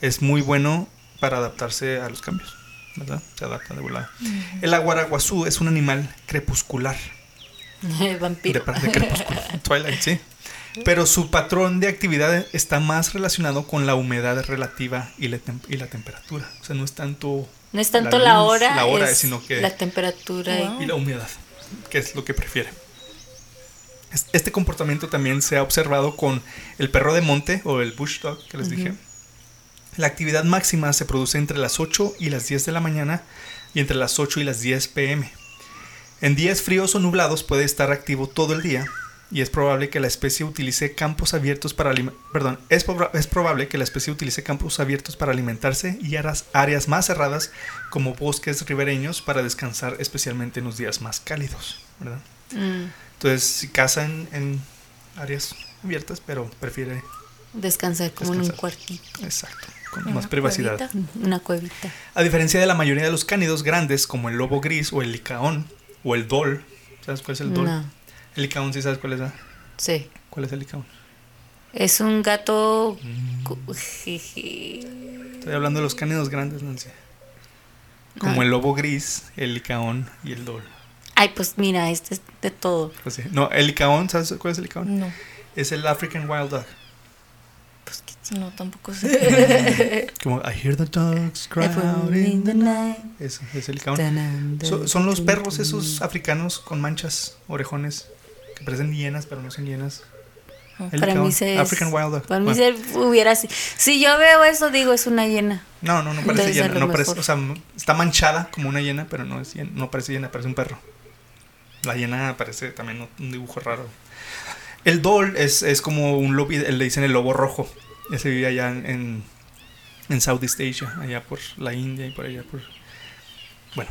Es muy bueno para adaptarse a los cambios, ¿verdad? Se adapta de volada. El aguaraguazú es un animal crepuscular. [laughs] Vampiro. De, de crepúsculo. [laughs] Twilight, sí. Pero su patrón de actividad está más relacionado con la humedad relativa y la, y la temperatura. O sea, no es tanto. No es tanto la, luz, hora, la hora, es sino que. la temperatura. y- Wow. y la humedad, que es lo que prefiere. Es- Este comportamiento también se ha observado con el perro de monte o el bush dog que les dije. La actividad máxima se produce entre las 8 y las 10 de la mañana y entre las 8 y las 10 pm. En días fríos o nublados puede estar activo todo el día y es probable que la especie utilice campos abiertos para perdón, es, es probable que la especie utilice campos abiertos para alimentarse y áreas más cerradas como bosques ribereños para descansar especialmente en los días más cálidos, ¿verdad? Mm, Entonces, si caza en, áreas abiertas, pero prefiere descansar como en un cuartito. exacto, con Una más privacidad. cuevita. Una cuevita. A diferencia de la mayoría de los cánidos grandes, como el lobo gris o el licaón o el dol, ¿sabes cuál es el dol? No, El licaón, ¿sí sabes cuál es? ah? sí. ¿Cuál es el licaón? Es un gato. Mm. Estoy hablando de los cánidos grandes, Nancy. Como Ah. el lobo gris, el licaón y el dol. Ay, pues mira, este es de todo. Pues sí. No, el licaón, ¿sabes cuál es el licaón? No, Es el African Wild Dog. pues que no, tampoco sé. [laughs] Como I hear the dogs cry out in the night. Eso, es el licaón. So- son los perros esos africanos con manchas, orejones, que parecen hienas, pero no son hienas. El Para mí se es- African Wild Dog. Para mí Bueno. se hubiera si, si yo veo eso digo es una hiena. No, no, no parece Entonces, hiena. No parece, o sea, está manchada como una hiena, pero no es hiena, no parece hiena, parece un perro. La hiena parece también un dibujo raro. El dol es, es como un lobo, le dicen el lobo rojo. Ese vive allá en, en, en Southeast Asia, allá por la India y por allá por... Bueno.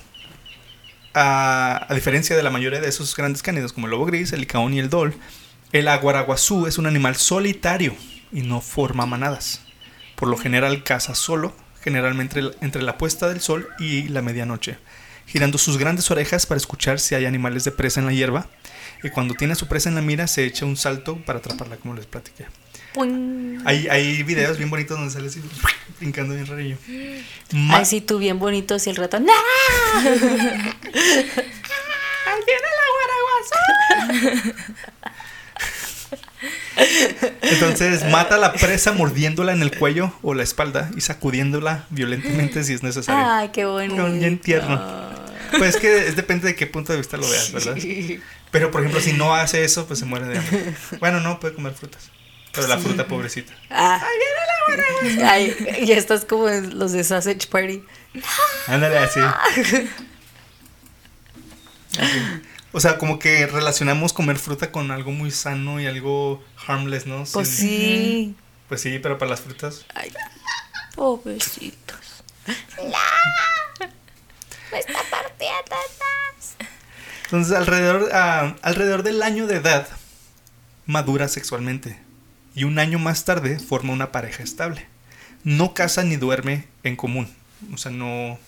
A, diferencia de la mayoría de esos grandes cánidos como el lobo gris, el licaón y el dol, el aguaraguazú es un animal solitario y no forma manadas. Por lo general caza solo, generalmente entre- la puesta del sol y la medianoche, girando sus grandes orejas para escuchar si hay animales de presa en la hierba, y cuando tiene su presa en la mira se echa un salto para atraparla, como les platiqué. Hay, hay videos bien bonitos donde sale así, brincando bien rarillo. Ma- Ay, sí, tú bien bonito, si el ratón. [laughs] ¡No! Entonces mata a la presa mordiéndola en el cuello o la espalda y sacudiéndola violentamente si es necesario. Ay, qué bonito. Bien tierno. Pues es que es, depende de qué punto de vista lo veas, ¿verdad? Pero por ejemplo, si no hace eso, pues se muere de hambre. Bueno, no, puede comer frutas. Pero la fruta pobrecita. Ah. Ay, ya estás como en los de Sausage Party. Ándale así. Así. O sea, como que relacionamos comer fruta con algo muy sano y algo harmless, ¿no? Pues Sin- sí. Pues sí, pero para las frutas. Ay, pobrecitos. Me está partiendo más. Entonces, alrededor, ah, alrededor del año de edad, madura sexualmente. Y un año más tarde forma una pareja estable. No casa ni duerme en común. O sea, no,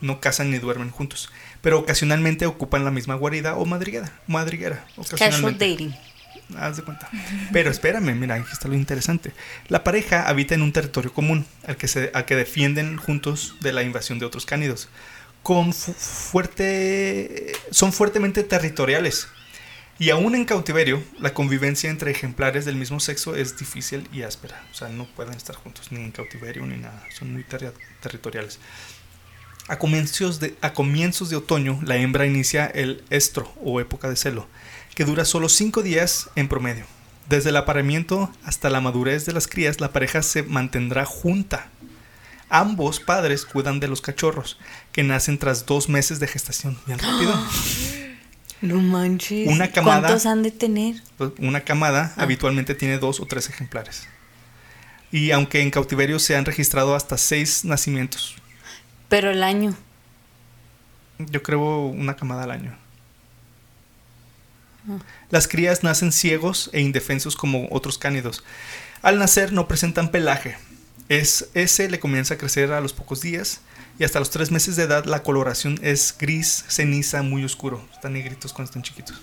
no casan ni duermen juntos. Pero ocasionalmente ocupan la misma guarida o madriguera. madriguera Casual dating. Haz de cuenta. Pero espérame, mira, aquí está lo interesante. La pareja habita en un territorio común al que, se, al que defienden juntos de la invasión de otros cánidos. Con fu- fuerte, son fuertemente territoriales. Y aún en cautiverio, la convivencia entre ejemplares del mismo sexo es difícil y áspera. O sea, no pueden estar juntos ni en cautiverio ni nada. Son muy terri- territoriales. A comienzos, de, a comienzos de otoño, la hembra inicia el estro o época de celo, que dura solo cinco días en promedio. Desde el apareamiento hasta la madurez de las crías, la pareja se mantendrá junta. Ambos padres cuidan de los cachorros, que nacen tras dos meses de gestación. Bien rápido. [gasps] [gasps] [gasps] No manches. Una camada. ¿Cuántos han de tener? Pues, Una camada Ah. habitualmente tiene dos o tres ejemplares. Y aunque en cautiverio se han registrado hasta seis nacimientos. Pero el año. Yo creo una camada al año. Las crías nacen ciegos e indefensos como otros cánidos. Al nacer no presentan pelaje. Es, ese le comienza a crecer a los pocos días y hasta los tres meses de edad la coloración es gris, ceniza, muy oscuro. Están negritos cuando están chiquitos.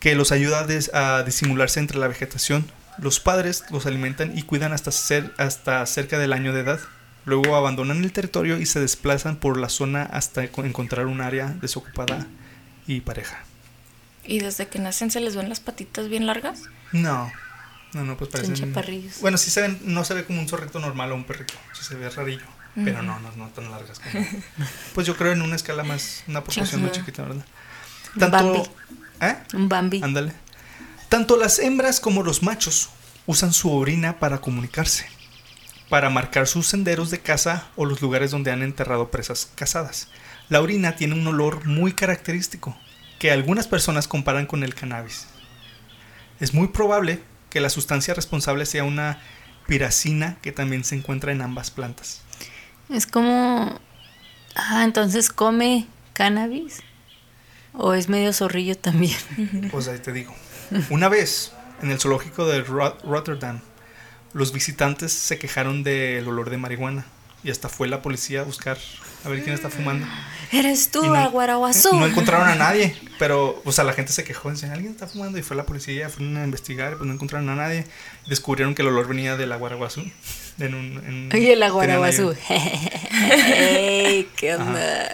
Que los ayuda a, des- a disimularse entre la vegetación. Los padres los alimentan y cuidan hasta, ser, hasta cerca del año de edad. Luego abandonan el territorio y se desplazan por la zona hasta co- encontrar un área desocupada y pareja. Y desde que nacen se les ven las patitas bien largas. No, no, no, pues Son parecen... chaparrillos. Bueno, sí se ven, no se ve como un zorrito normal o un perrito, sí se ve rarillo, pero no, no, no tan largas como... Pues yo creo en una escala más, una proporción muy chiquita, ¿verdad? Tanto... Bambi. ¿Eh? Un Bambi. Ándale. Tanto las hembras como los machos usan su orina para comunicarse, para marcar sus senderos de caza o los lugares donde han enterrado presas cazadas. La orina tiene un olor muy característico, que algunas personas comparan con el cannabis. Es muy probable que la sustancia responsable sea una piracina que también se encuentra en ambas plantas. Es como. Ah, entonces come cannabis. O es medio zorrillo también. [laughs] Pues ahí te digo. [laughs] Una vez, en el zoológico de Ro- Rotterdam, los visitantes se quejaron del olor de marihuana. Y hasta fue la policía a buscar a ver quién está fumando. [gasps] Eres tú, no- Aguaraguazú. No encontraron a nadie, [laughs] pero, o sea, la gente se quejó, decían, alguien está fumando, y fue la policía, fueron a investigar, pues no encontraron a nadie. Descubrieron que el olor venía del aguaraguazú. En un, en- Y el Aguaraguazú. ¡Ey! ¿Qué onda?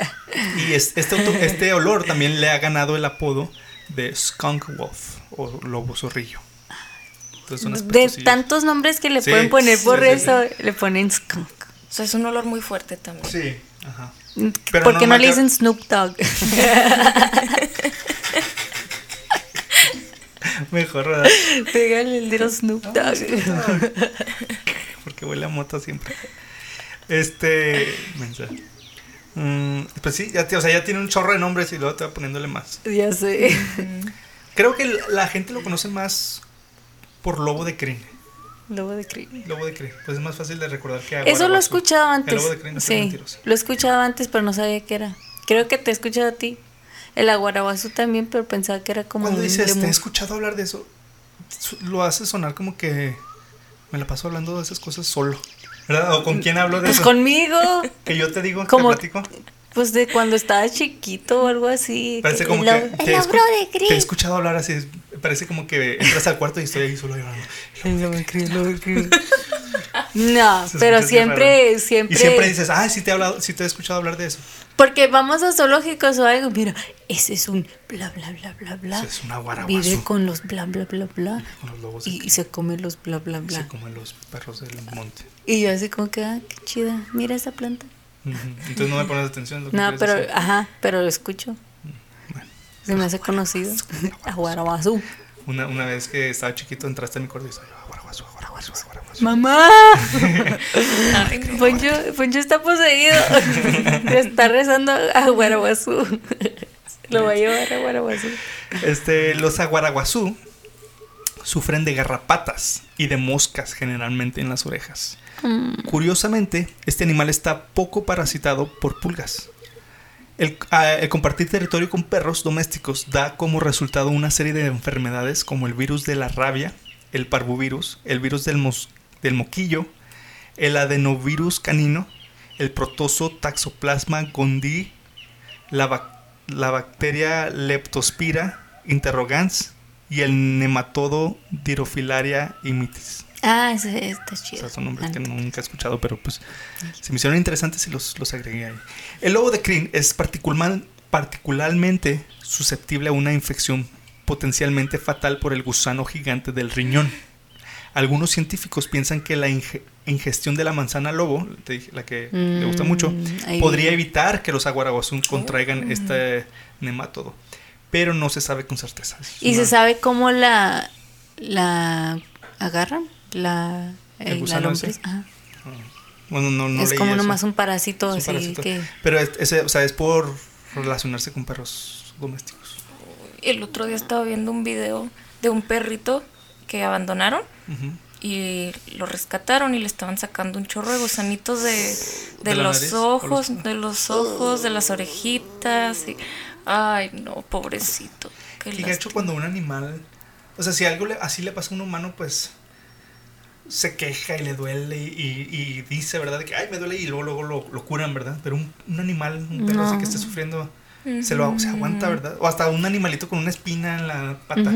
Y es- este, auto- este olor también le ha ganado el apodo de skunk wolf, o lobo zorrillo. Entonces De tantos nombres que le Sí, pueden poner sí, por sí, eso, le ponen skunk. O sea, es un olor muy fuerte también. Sí, ajá. Pero ¿Por qué no no, le dicen Snoop Dogg? [laughs] [laughs] [laughs] Mejor, ¿verdad? Pégale el dedo Snoop Dogg. [laughs] Porque huele a mota siempre. Este. mensa. Mm, pues sí, ya, te- o sea, ya tiene un chorro de nombres y luego te va poniéndole más. ya sé. Creo que la- gente lo conoce más por lobo de crin. Lobo de crimen. Lobo de crin. Pues es más fácil de recordar que Eso lo he escuchado antes. El lobo de crin es sí, lo he escuchado antes, pero no sabía qué era. Creo que te he escuchado a ti. El aguaraguazú también, pero pensaba que era como Cuando dices, te he escuchado hablar de eso, lo hace sonar como que me la paso hablando de esas cosas solo. ¿Verdad? ¿O con quién hablo de Pues eso? conmigo. [laughs] Que yo te digo, Como- te platico. Pues de cuando estaba chiquito o algo así. Parece como el que te, el de te he escuchado hablar así. Parece como que entras al cuarto y estoy ahí solo llorando. [laughs] Lobo de el lobo de Gris. [laughs] No, pero siempre, siempre. Y siempre dices, ah, sí te he hablado, sí te he escuchado hablar de eso. Porque vamos a zoológicos o algo. Mira, ese es un bla, bla, bla, bla, bla. Ese es un aguaraguazú. Vive con los bla, bla, bla, bla. Con los lobos Y, se come los bla, bla, bla. se comen los perros del monte. Y yo así como que, ah, qué chida. Mira esa planta. Entonces no me pones atención. lo que No, pero, decir. ajá, pero lo escucho. Bueno. Se me hace conocido. Aguaraguazú. Una, una vez que estaba chiquito entraste a mi cuarto y aguaraguazú. ¡Mamá! Ay. [laughs] Poncho, Poncho está poseído. Le [laughs] está rezando a Guaraguazú. Lo va a llevar a Guaraguazú. Este, los aguaraguazú sufren de garrapatas y de moscas generalmente en las orejas. Curiosamente, este animal está poco parasitado por pulgas. El, ah, el compartir territorio con perros domésticos da como resultado una serie de enfermedades como el virus de la rabia, el parvovirus, el virus del, mos- del moquillo, el adenovirus canino, el protozo taxoplasma gondii, la, bac- la bacteria leptospira interrogans y el nematodo Dirofilaria imitis. Ah, ese está O chido. sea, son nombres que Ah, nunca he escuchado, pero pues se me hicieron interesantes y los, los agregué ahí. El lobo de crin es particular- particularmente susceptible a una infección potencialmente fatal por el gusano gigante del riñón. Algunos científicos piensan que la inge- ingestión de la manzana lobo, te dije, la que le gusta mucho, Mm, ahí podría evitar que los aguaraguazú contraigan este nemátodo. Pero no se sabe con certeza. Es ¿Y se sabe cómo la, la agarran? La, ¿El eh, la gusano lombriz. Ajá. Bueno, no, no es leí como eso. nomás un parásito Es un así parásito. que... Pero es, ese, o sea, es por relacionarse con perros domésticos. El otro día estaba viendo un video de un perrito que abandonaron y lo rescataron y le estaban sacando un chorro de gusanitos de, de, ¿De los ojos, los- de los ojos, de las orejitas. Y, ay, no, pobrecito. Qué Qué lástima. gacho cuando un animal. O sea, si algo le- así le pasa a un humano, pues. Se queja y le duele y, y- y dice, ¿verdad? De que, ay, me duele y luego, luego lo, lo curan, ¿verdad? Pero un, un animal, un perro así que esté sufriendo, se lo se aguanta, ¿verdad? O hasta un animalito con una espina en la pata.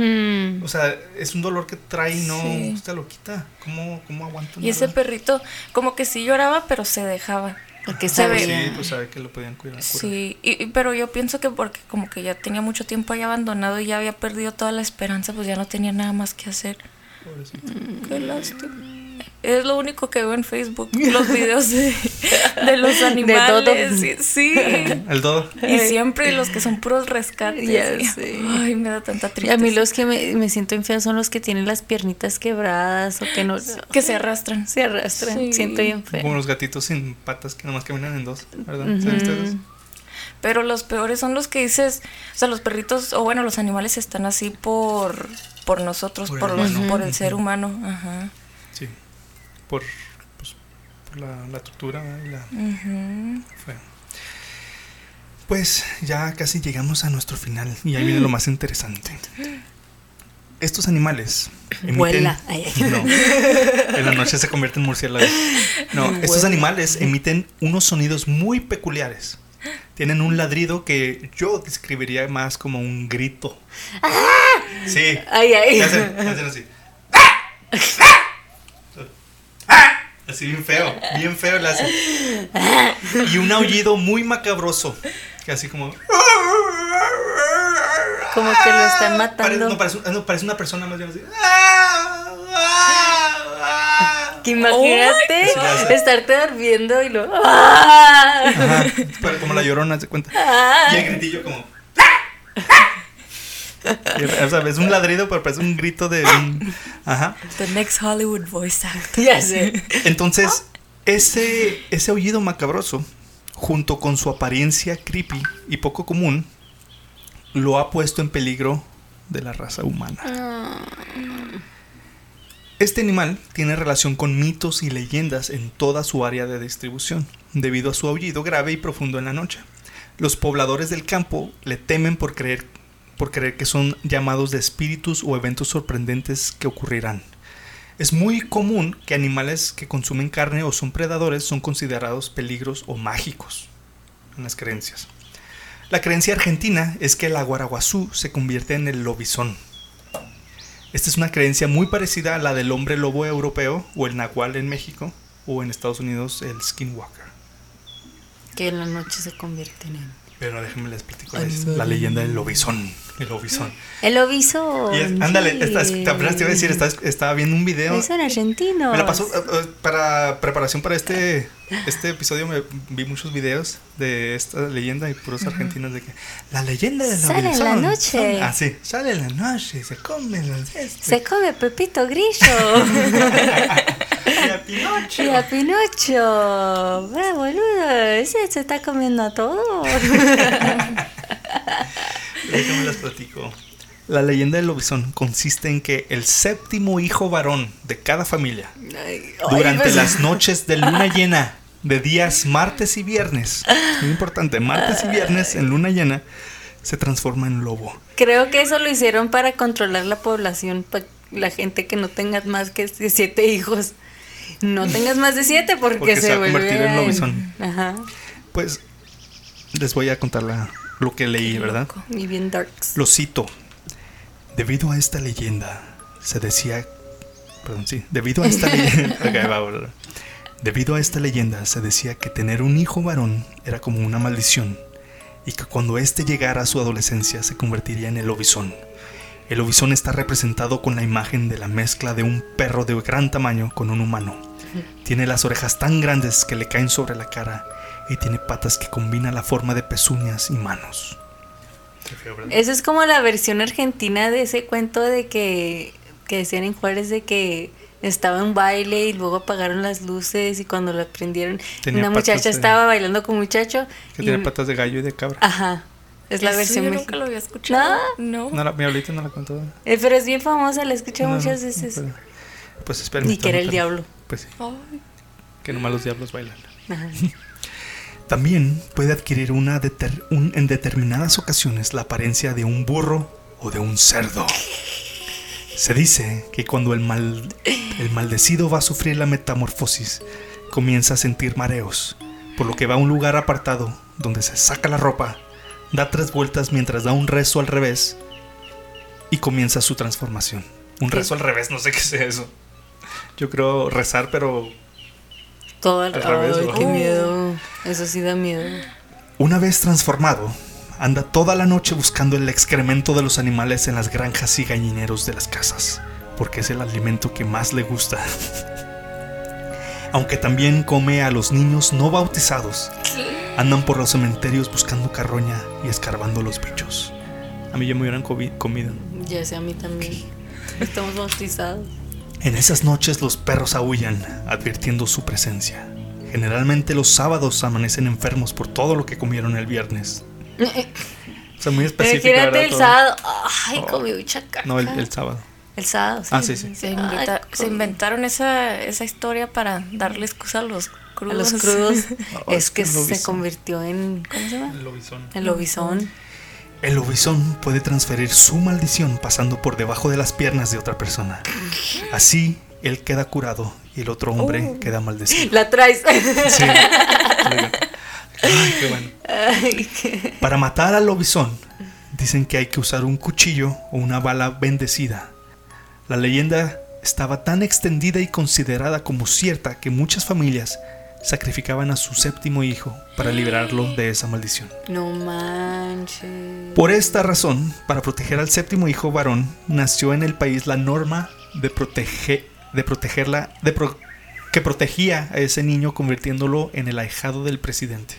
O sea, es un dolor que trae y no Sí. te lo quita. ¿Cómo, cómo aguanta Y ese perrito, como que sí lloraba, pero se dejaba. Porque ve- sabía. Sí, pues sabe que lo podían cuidar. Sí, y, pero yo pienso que porque como que ya tenía mucho tiempo ahí abandonado y ya había perdido toda la esperanza, pues ya no tenía nada más que hacer. Pobrecito. Qué lástima. Es lo único que veo en Facebook, los videos de, de [laughs] los animales. sí, sí. El dodo. Y siempre los que son puros rescates. Ya y- sé. Ay, me da tanta Y tristeza. a mí los que me, me siento en feo son los que tienen las piernitas quebradas o que no que se arrastran. se arrastran. Sí. Siento bien Como los gatitos sin patas que nomás caminan en dos, ¿verdad? ¿Saben ustedes? Pero los peores son los que dices, o sea, los perritos, o bueno, los animales están así por, por nosotros, Por por, el los, por el ser humano. Ajá. Por, pues, por la, la tortura y la fue. Pues ya casi llegamos a nuestro final y ahí viene lo más interesante. Estos animales emiten... Vuela. No, en la noche se convierten en murciélagos. No, estos animales emiten unos sonidos muy peculiares. Tienen un ladrido que yo describiría más como un grito. Sí. Ay, ay. Hacen, hacen así. [laughs] Así bien feo, bien feo le hacen. Y un aullido muy macabroso. Que así como. Como que lo están matando. no, parece, no, parece una persona más bien así. Que imagínate Oh estarte durmiendo y lo. ¡Ah! Ajá, como la llorona, se cuenta. ¡Ah! Y el gritillo como. [laughs] Y, o sea, es un ladrido, pero parece un grito de. un- Ajá. The next Hollywood voice actor. [laughs] [laughs] Entonces, ese, ese aullido macabroso, junto con su apariencia creepy y poco común, lo ha puesto en peligro de la raza humana. Este animal tiene relación con mitos y leyendas en toda su área de distribución, debido a su aullido grave y profundo en la noche. Los pobladores del campo le temen por creer, por creer que son llamados de espíritus o eventos sorprendentes que ocurrirán. Es muy común que animales que consumen carne o son predadores son considerados peligros o mágicos en las creencias. La creencia argentina es que el aguaraguazú se convierte en el lobizón. Esta es una creencia muy parecida a la del hombre lobo europeo o el nahual en México o en Estados Unidos el skinwalker. Que en la noche se convierten en. Pero déjenme les platico la, la leyenda del lobizón. El lobizón. El oviso. Y es- ándale, estás- apenas te iba a decir, estaba viendo un video Son argentinos. Me la pasó eh, eh, para preparación para este este episodio me vi muchos videos de esta leyenda y puros argentinos de que la leyenda de la Sale en la noche. Ah, sí, sale en la noche, se come los este, Se come Pepito Grillo. [laughs] y a Pinocho. y a Pinocho. Boludo. Ese se está comiendo a todo. [laughs] Déjame las platico. La leyenda del lobizón consiste en que el séptimo hijo varón de cada familia durante pues- las noches de luna [laughs] llena de días martes y viernes, muy importante, martes y viernes en luna llena se transforma en lobo. Creo que eso lo hicieron para controlar la población, para la gente que no tenga más que siete hijos. No tengas más de siete porque, Porque se, se va a vuelve convertir en lobizón. Ajá. Pues les voy a contar la- lo que leí, ¿verdad? Y bien darks. Lo cito. Debido a esta leyenda, se decía... Perdón, sí. Debido a esta leyenda... [laughs] Ok, va, va, va. Debido a esta leyenda, se decía que tener un hijo varón era como una maldición y que cuando éste llegara a su adolescencia se convertiría en el lobizón. El lobizón está representado con la imagen de la mezcla de un perro de gran tamaño con un humano. Tiene las orejas tan grandes que le caen sobre la cara y tiene patas que combinan la forma de pezuñas y manos. Qué feo, ¿verdad? Eso es como la versión argentina de ese cuento de que, que decían en Juárez de que estaba en baile y luego apagaron las luces y cuando la prendieron Tenía una muchacha de- estaba bailando con un muchacho Que y tiene un- patas de gallo y de cabra. ajá es la Eso versión yo nunca lo había escuchado. No. No, la- mi abuelita no la contó. Eh, pero es bien famosa la escuché No, muchas no, veces pero- Pues espérenme. Ni que era el diablo. Pues sí, Ay, que nomás los diablos bailan. Ajá. [laughs] También puede adquirir una deter- un- en determinadas ocasiones la apariencia de un burro o de un cerdo. Se dice que cuando el, mal, el maldecido va a sufrir la metamorfosis, comienza a sentir mareos, por lo que va a un lugar apartado donde se saca la ropa, da tres vueltas mientras da un rezo al revés y comienza su transformación. Un ¿Qué? rezo al revés, no sé qué sea eso. Yo creo rezar, pero Todo al Al revés, Ay, qué Oh. miedo. Eso sí da miedo. Una vez transformado, anda toda la noche buscando el excremento de los animales en las granjas y gallineros de las casas, porque es el alimento que más le gusta. [laughs] Aunque también come a los niños no bautizados, andan por los cementerios buscando carroña y escarbando los bichos. A mí ya me hubieran comi- comido. Ya sé, a mí también. Estamos bautizados. En esas noches los perros aullan, advirtiendo su presencia. Generalmente los sábados amanecen enfermos por todo lo que comieron el viernes. [laughs] O sea, muy específico. El sábado. Ay, Oh. comí mucha caca. No, el, el sábado. El sábado, sí. Ah, sí, sí. Se, Ay, se inventaron esa, esa historia para darle excusa a los A crudos. los crudos. [laughs] Oh, es que se convirtió en. ¿Cómo se llama? El lobizón. El lobizón. El lobizón puede transferir su maldición pasando por debajo de las piernas de otra persona. Así, él queda curado y el otro hombre Oh. queda maldecido. La traes. Sí. Ay, qué bueno. Ay, qué- Para matar al lobizón, dicen que hay que usar un cuchillo o una bala bendecida. La leyenda estaba tan extendida y considerada como cierta que muchas familias sacrificaban a su séptimo hijo para liberarlo de esa maldición. No manches. Por esta razón, para proteger al séptimo hijo varón, nació en el país la norma de, protege- de protegerla, de pro- que protegía a ese niño convirtiéndolo en el ahijado del presidente.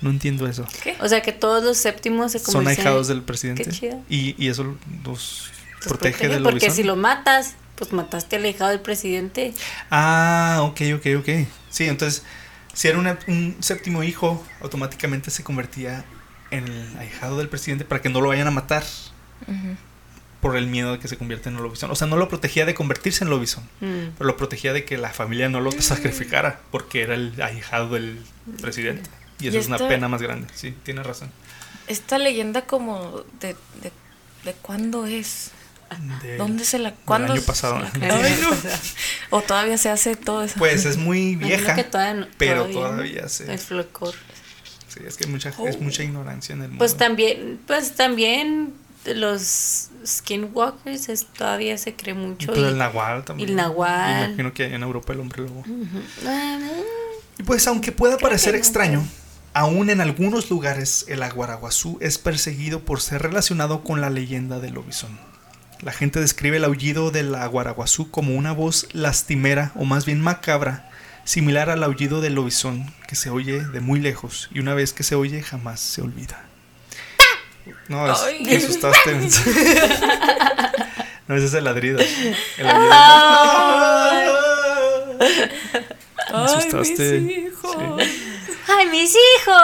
No entiendo eso. ¿Qué? O sea que todos los séptimos se Son ahijados del presidente. Qué chido. Y, y eso los protege del Porque si lo matas, pues mataste al ahijado del presidente. Ah, ok, ok, ok. Sí, entonces, si era una- un séptimo hijo, automáticamente se convertía en el ahijado del presidente para que no lo vayan a matar por el miedo de que se convierta en un lobizón. O sea, no lo protegía de convertirse en lobizón, Mm. pero lo protegía de que la familia no lo sacrificara porque era el ahijado del presidente. Y eso Y es una pena más grande. Sí, tiene razón. Esta leyenda como de, de, de cuándo es. Del- ¿Dónde se la cuándo año pasado. [laughs] Ay, no. [laughs] O todavía se hace todo eso. Pues es muy vieja, que todavía no- pero todavía, todavía, se... El folclore. Sí, es que mucha, es Oh. mucha ignorancia en el mundo. Pues también, pues también los skinwalkers es- todavía se cree mucho. Pero y- el nahual también. el nahual. Me imagino que en Europa el hombre lobo. Ujú. Ah, Y pues aunque pueda Creo parecer que no, extraño, aún en algunos lugares el aguaraguazú es perseguido por ser relacionado con la leyenda del lobizón. La gente describe el aullido del aguaraguazú como una voz lastimera o más bien macabra, similar al aullido del lobizón que se oye de muy lejos y una vez que se oye jamás se olvida. No, es, Ay. me asustaste. [laughs] no, ese es el ladrido. El aullido Ay. Me Ay, asustaste. mis hijos. Sí. ¡Ay, mis hijos!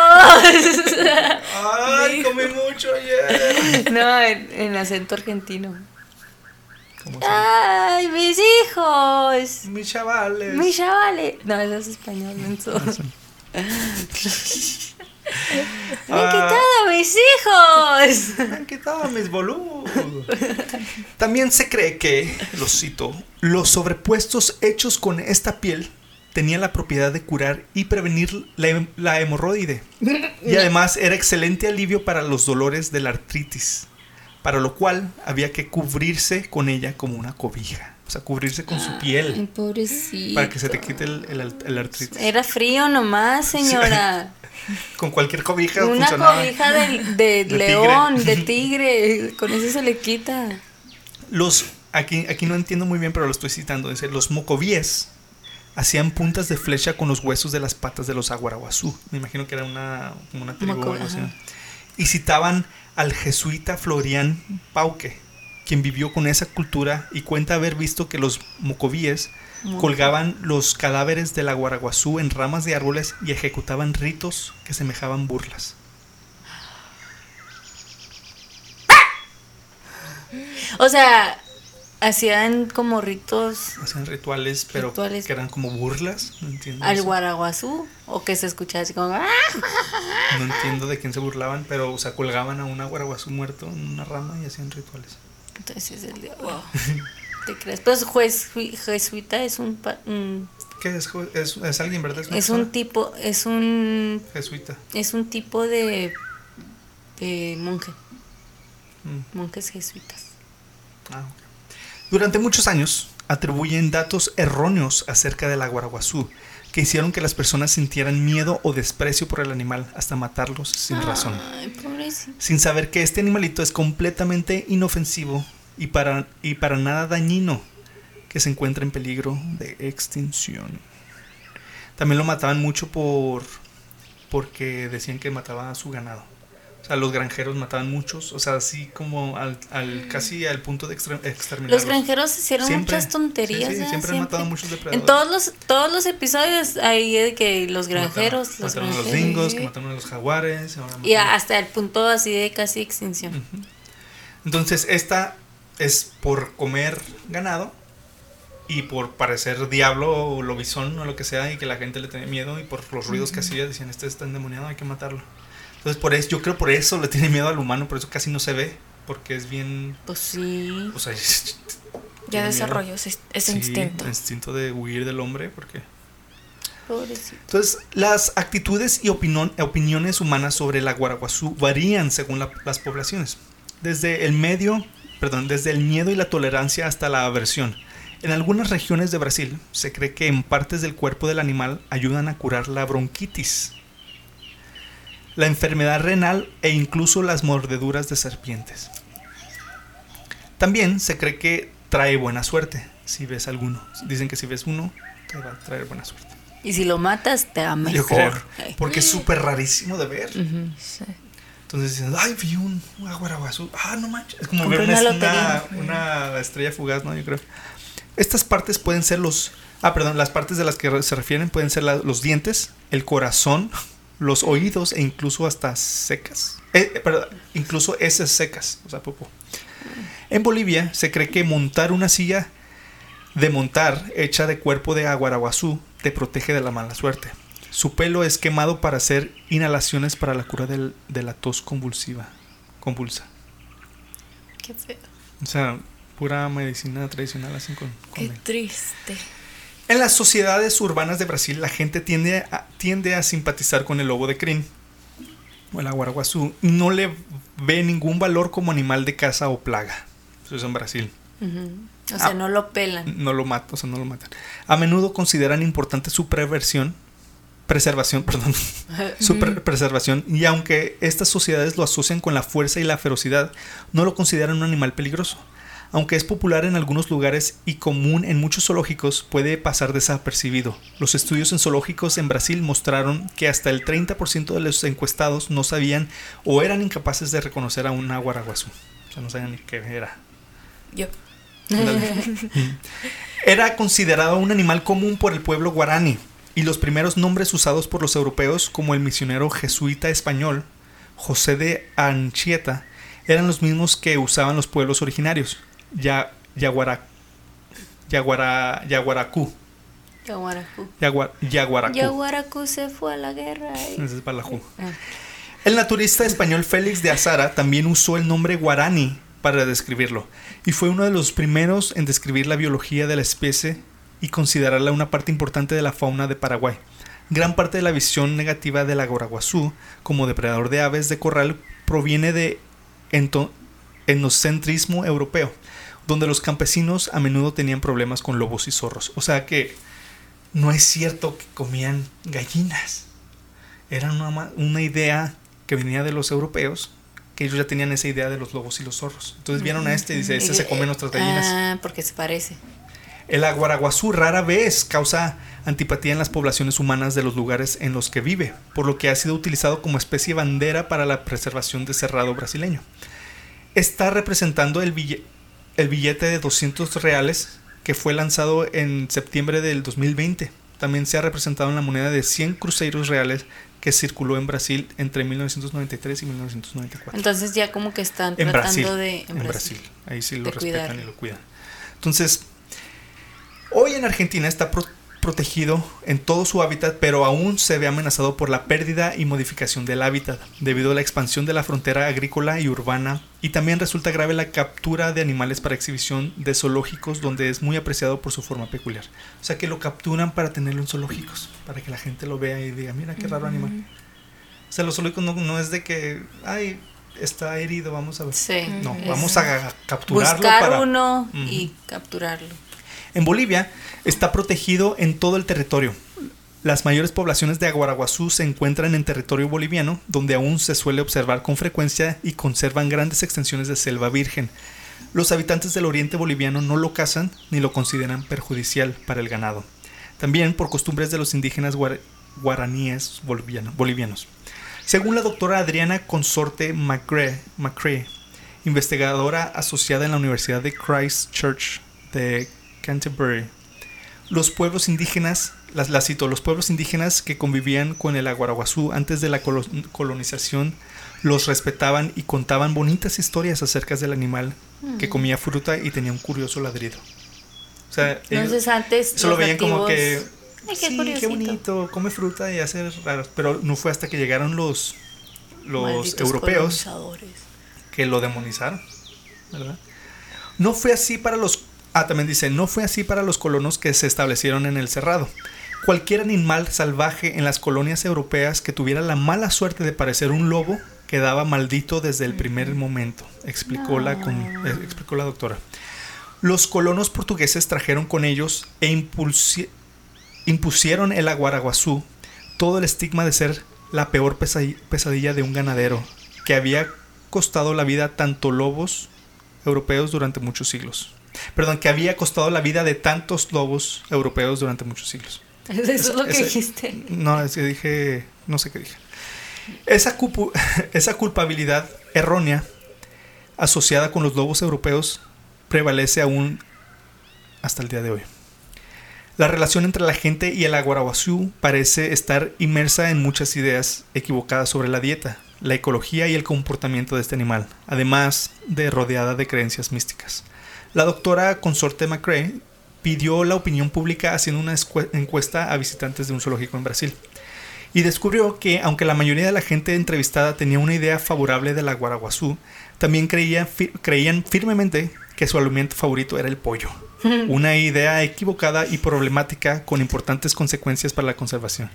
Ay, comí mucho ayer. no, en, en acento argentino. ¿Cómo se ¡Ay, mis hijos! Mis chavales. Mis chavales. No, eso es español, menso. Ah, [laughs] ¡Me han quitado mis hijos! [laughs] Me han quitado mis boludos. También se cree que, lo cito, los sobrepuestos hechos con esta piel tenían la propiedad de curar y prevenir la, la hemorroide. Y además era excelente alivio para los dolores de la artritis. Para lo cual había que cubrirse con ella como una cobija. O sea, cubrirse con su Ay, piel. pobrecito. Para que se te quite el, el- el artritis. Era frío nomás, señora. [laughs] Con cualquier cobija Una funcionaba. cobija [laughs] de, de león, de [laughs] tigre. Con eso se le quita. Los, aquí, aquí no entiendo muy bien, pero lo estoy citando. Dice, los mocovíes hacían puntas de flecha con los huesos de las patas de los aguaraguazú. Me imagino que era una, una tribu o Moco- algo así. Y citaban al jesuita Florian Pauque, quien vivió con esa cultura y cuenta haber visto que los mocovíes Moco. colgaban los cadáveres del aguaraguazú en ramas de árboles y ejecutaban ritos que semejaban burlas. O sea, Hacían como ritos Hacían rituales, pero Rituales. que eran como burlas. No entiendo. al eso. guaraguazú o que se escuchaba así como ¡ah! No entiendo de quién se burlaban, pero o sea, colgaban a un guaraguazú muerto en una rama y hacían rituales. Entonces es el día. Wow. ¿Te crees? Pues juez, jesuita es un, ¿Qué es? Es, es alguien, ¿verdad? una es un tipo es un Jesuita. es un tipo de de monje, Mm. monjes jesuitas. Ah, ok. Durante muchos años atribuyen datos erróneos acerca del aguaraguazú que hicieron que las personas sintieran miedo o desprecio por el animal hasta matarlos sin razón. Ay. Sin saber que este animalito es completamente inofensivo y para, y para nada dañino, que se encuentra en peligro de extinción. También lo mataban mucho por porque decían que mataba a su ganado. Sea, los granjeros mataban muchos, o sea, así como al, al casi al punto de exterminarlos. Los granjeros hicieron Siempre. muchas tonterías. Sí, sí, ¿eh? siempre han matado muchos depredadores. En todos los, todos los episodios hay de que los Que mataron- granjeros, los mataron a los granjeros. dingos, que mataron a los jaguares. ahora Y hasta el punto así de casi extinción. Entonces, esta es por comer ganado y por parecer diablo o lobizón o lo que sea y que la gente le tenía miedo y por los ruidos que hacía decían, este está endemoniado, hay que matarlo. Entonces, por eso, yo creo por eso le tiene miedo al humano, por eso casi no se ve, porque es bien, Pues sí. o sea, [laughs] Ya desarrolló ese, ese Sí, instinto. el instinto de huir del hombre, porque... Pobrecito. Entonces, las actitudes y opiniones humanas sobre la guaraguazú varían según la- las poblaciones. Desde el medio, perdón, desde el miedo y la tolerancia hasta la aversión. En algunas regiones de Brasil se cree que en partes del cuerpo del animal ayudan a curar la bronquitis, la enfermedad renal e incluso las mordeduras de serpientes. También se cree que trae buena suerte si ves alguno. Dicen que si ves uno, te va a traer buena suerte. Y si lo matas, te Yo mejor. creo, porque es súper rarísimo de ver. Sí. Entonces dicen, ay, vi un, aguaraguazú. Ah, no manches. Es como Compré ver una, una una, lotería. una estrella fugaz, ¿no? Yo creo. Estas partes pueden ser los. Ah, perdón, las partes de las que se refieren pueden ser la- los dientes, el corazón, los oídos e incluso hasta secas. Eh, eh, perdón, incluso heces secas, o sea, popo. En Bolivia se cree que montar una silla de montar hecha de cuerpo de aguaraguazú te protege de la mala suerte. Su pelo es quemado para hacer inhalaciones para la cura del- de la tos convulsiva, convulsa. Qué feo. O sea, pura medicina tradicional así con, Qué triste. En las sociedades urbanas de Brasil la gente tiende a, tiende a simpatizar con el lobo de crin o el aguaraguazú y no le ve ningún valor como animal de caza o plaga. Eso es en Brasil. O sea, Ah. no lo pelan. No lo matan, o sea, no lo matan. A menudo consideran importante su preversión, preservación, [laughs] perdón, su pre- preservación, y aunque estas sociedades lo asocian con la fuerza y la ferocidad, no lo consideran un animal peligroso. Aunque es popular en algunos lugares y común en muchos zoológicos, puede pasar desapercibido. Los estudios en zoológicos en Brasil mostraron que hasta el 30% de los encuestados no sabían o eran incapaces de reconocer a un aguaraguazú. O sea, no sabían ni qué era. Yo. [laughs] Era considerado un animal común por el pueblo guaraní y los primeros nombres usados por los europeos como el misionero jesuita español José de Anchieta eran los mismos que usaban los pueblos originarios, ya, yaguara, yaguara, yaguaracú, Yaguaracu. yagua- yaguaracú. Yaguaracu se fue a la guerra. y- Ese es Balajú. Ah. El naturista español Félix de Azara también usó el nombre guarani para describirlo y fue uno de los primeros en describir la biología de la especie y considerarla una parte importante de la fauna de Paraguay. Gran parte de la visión negativa del aguaraguazú como depredador de aves de corral proviene de etnocentrismo europeo, donde los campesinos a menudo tenían problemas con lobos y zorros. O sea que no es cierto que comían gallinas era una, una idea que venía de los europeos, que ellos ya tenían esa idea de los lobos y los zorros. Entonces vieron a este y dice, este se come nuestras gallinas. Ah, porque se parece. El aguaraguazú rara vez causa antipatía en las poblaciones humanas de los lugares en los que vive, por lo que ha sido utilizado como especie bandera para la preservación de cerrado brasileño. Está representando el, el billete de 200 reales que fue lanzado en septiembre del 2020. También se ha representado en la moneda de 100 cruceros reales que circuló en Brasil entre 1993 y 1994. Entonces ya como que están En tratando Brasil, de... en Brasil. Ahí sí lo de respetan cuidar. y lo cuidan. Entonces, hoy en Argentina está pro- protegido en todo su hábitat, pero aún se ve amenazado por la pérdida y modificación del hábitat, debido a la expansión de la frontera agrícola y urbana, y también resulta grave la captura de animales para exhibición de zoológicos, donde es muy apreciado por su forma peculiar. O sea que lo capturan para tenerlo en zoológicos, para que la gente lo vea y diga, mira qué raro animal. O sea, los zoológicos no, no es de que, ay, está herido, vamos a ver. Sí. No, vamos a capturarlo Buscar para... uno y capturarlo. En Bolivia está protegido en todo el territorio. Las mayores poblaciones de aguaraguazú se encuentran en territorio boliviano, donde aún se suele observar con frecuencia y conservan grandes extensiones de selva virgen. Los habitantes del oriente boliviano no lo cazan ni lo consideran perjudicial para el ganado. También por costumbres de los indígenas guar- guaraníes boliviano- bolivianos. Según la doctora Adriana Consorte Macrae, Macrae, investigadora asociada en la Universidad de Christchurch de Canterbury, los pueblos indígenas, las, la cito, los pueblos indígenas que convivían con el aguaraguazú antes de la colo- colonización los respetaban y contaban bonitas historias acerca del animal que comía fruta y tenía un curioso ladrido. O sea, ellos- Entonces antes eso lo los veían como que Ay, qué sí, qué bonito, come fruta y hace raros, pero no fue hasta que llegaron los los Malditos europeos que lo demonizaron, ¿verdad? No fue así para los ah también dice, no fue así para los colonos que se establecieron en el cerrado. Cualquier animal salvaje en las colonias europeas que tuviera la mala suerte de parecer un lobo quedaba maldito desde el primer momento, explicó la eh, explicó la doctora. Los colonos portugueses trajeron con ellos e impulsi- impusieron el aguaraguazú todo el estigma de ser la peor pesadi- pesadilla de un ganadero, que había costado la vida a tanto lobos europeos durante muchos siglos. Perdón, que había costado la vida de tantos lobos europeos durante muchos siglos. Eso es lo que dijiste. No, es que dije, no sé qué dije. Esa, cupu- [laughs] esa culpabilidad errónea asociada con los lobos europeos prevalece aún hasta el día de hoy. La relación entre la gente y el aguaraguazú parece estar inmersa en muchas ideas equivocadas sobre la dieta, la ecología y el comportamiento de este animal, además de rodeada de creencias místicas. La doctora consorte McRae pidió la opinión pública haciendo una encuesta a visitantes de un zoológico en Brasil y descubrió que, aunque la mayoría de la gente entrevistada tenía una idea favorable del aguaraguazú, también creía fi- creían firmemente que su alimento favorito era el pollo. [laughs] Una idea equivocada y problemática con importantes consecuencias para la conservación.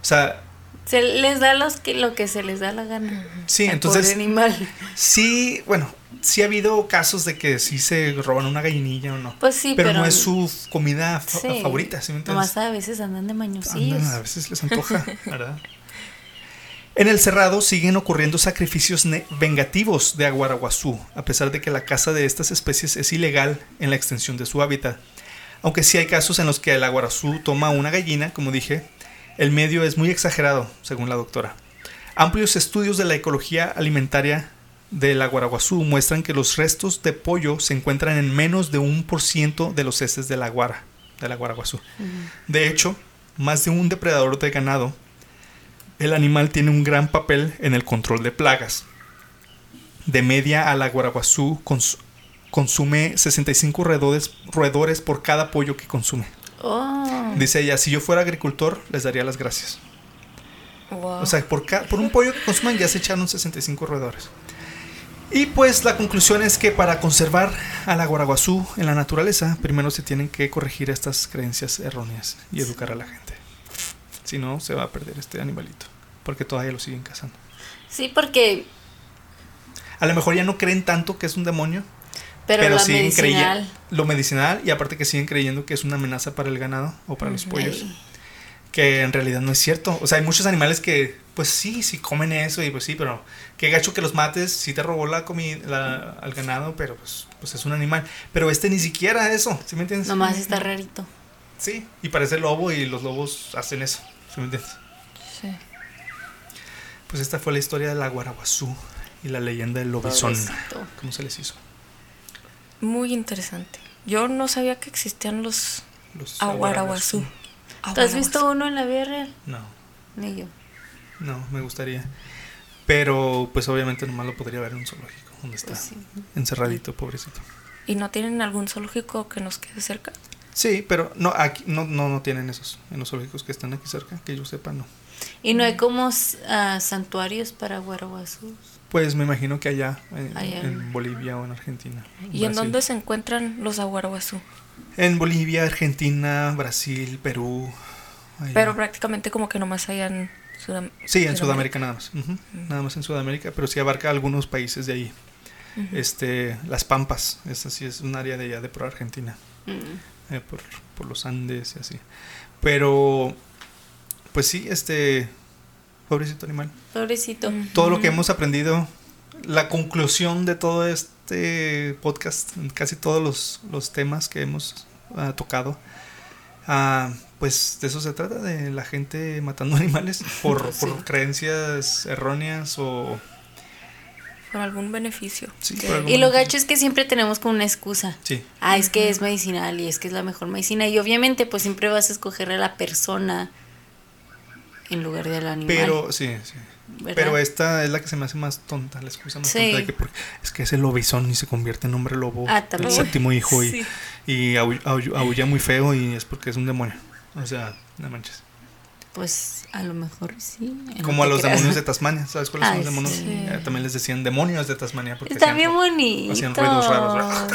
O sea, Se les da los que, lo que se les da la gana. sí, entonces animal. sí, bueno, sí ha habido casos de que sí se roban una gallinilla o no. Pues sí, pero, pero. no es su comida fa- sí, favorita, ¿sí me entiendes? Nomás a veces andan de mañosillos. Andan, a veces les antoja, ¿verdad? En el cerrado siguen ocurriendo sacrificios vengativos de aguaraguazú, a pesar de que la caza de estas especies es ilegal en la extensión de su hábitat. Aunque sí hay casos en los que el aguarazú toma una gallina, como dije, el medio es muy exagerado, según la doctora. Amplios estudios de la ecología alimentaria del aguaraguazú muestran que los restos de pollo se encuentran en menos de un por ciento de los heces del aguara, del aguaraguazú. De hecho, más de un depredador de ganado, el animal tiene un gran papel en el control de plagas. De media al aguaraguazú cons- consume 65 roedores, roedores por cada pollo que consume. Oh. Dice ella, si yo fuera agricultor, les daría las gracias. Wow. O sea, por, ca- por un pollo que consuman ya se echaron 65 roedores. Y pues la conclusión es que para conservar al aguaraguazú en la naturaleza, primero se tienen que corregir estas creencias erróneas y educar a la gente. Si no, se va a perder este animalito, porque todavía lo siguen cazando. Sí, porque. A lo mejor ya no creen tanto que es un demonio, Pero, pero, siguen creyendo medicinal. lo medicinal y aparte que siguen creyendo que es una amenaza para el ganado o para los pollos. Ay, que en realidad no es cierto. O sea, hay muchos animales que, pues sí, sí comen eso y pues sí, pero qué gacho que los mates, sí te robó la comida al ganado, pero pues, pues es un animal. Pero este ni siquiera eso, ¿sí me entiendes? Nomás está rarito. Sí, y parece lobo y los lobos hacen eso, ¿sí me entiendes? Sí. Pues esta fue la historia de la guaraguazú y la leyenda del lobizón. Pobrecito. ¿Cómo se les hizo? Muy interesante. Yo no sabía que existían los Los aguaraguazú. ¿Tú has visto uno en la vida real? No, Ni yo. no, me gustaría. Pero pues obviamente nomás lo podría ver en un zoológico, donde está Pues sí. encerradito, pobrecito. ¿Y no tienen algún zoológico que nos quede cerca? Sí, pero no, aquí no, no, no tienen esos, en los zoológicos que están aquí cerca, que yo sepa, no. Y no hay como ah, santuarios para guaraguazos. Pues me imagino que allá, en, Allá. en Bolivia o en Argentina. ¿Y en dónde se encuentran los aguaraguazú? En Bolivia, Argentina, Brasil, Perú. allá. Pero prácticamente como que nomás hay en Sudam- Sí, en Sudamérica nada más. Nada más en Sudamérica, pero sí abarca algunos países de ahí. Este, Las Pampas, esa sí es un área de allá de por Argentina, Mm. eh, por, por los Andes y así. Pero, pues sí, este, pobrecito animal. Pobrecito. Todo lo que hemos aprendido, la conclusión de todo este podcast, casi todos los, los temas que hemos ah, tocado, ah, pues de eso se trata, de la gente matando [laughs] animales por, Sí. por creencias erróneas o... Por algún beneficio. Sí, Sí. por algún Y lo gacho es que siempre tenemos como una excusa. Sí, Ah, es que es medicinal y es que es la mejor medicina. Y obviamente, pues siempre vas a escoger a la persona en lugar del animal. pero sí, sí. ¿verdad? Pero esta es la que se me hace más tonta, la excusa más Sí. tonta de que porque es que es el lobizón y se convierte en hombre lobo, Ah, el séptimo hijo y, Sí. y aú- aú- aúlla muy feo y es porque es un demonio. O sea, no manches. Pues a lo mejor sí. no Como a los creas. demonios de Tasmania, ¿sabes cuáles son Ay, los demonios? sí. Eh, también les decían demonios de Tasmania porque Está bien bonito. hacían ruidos raros,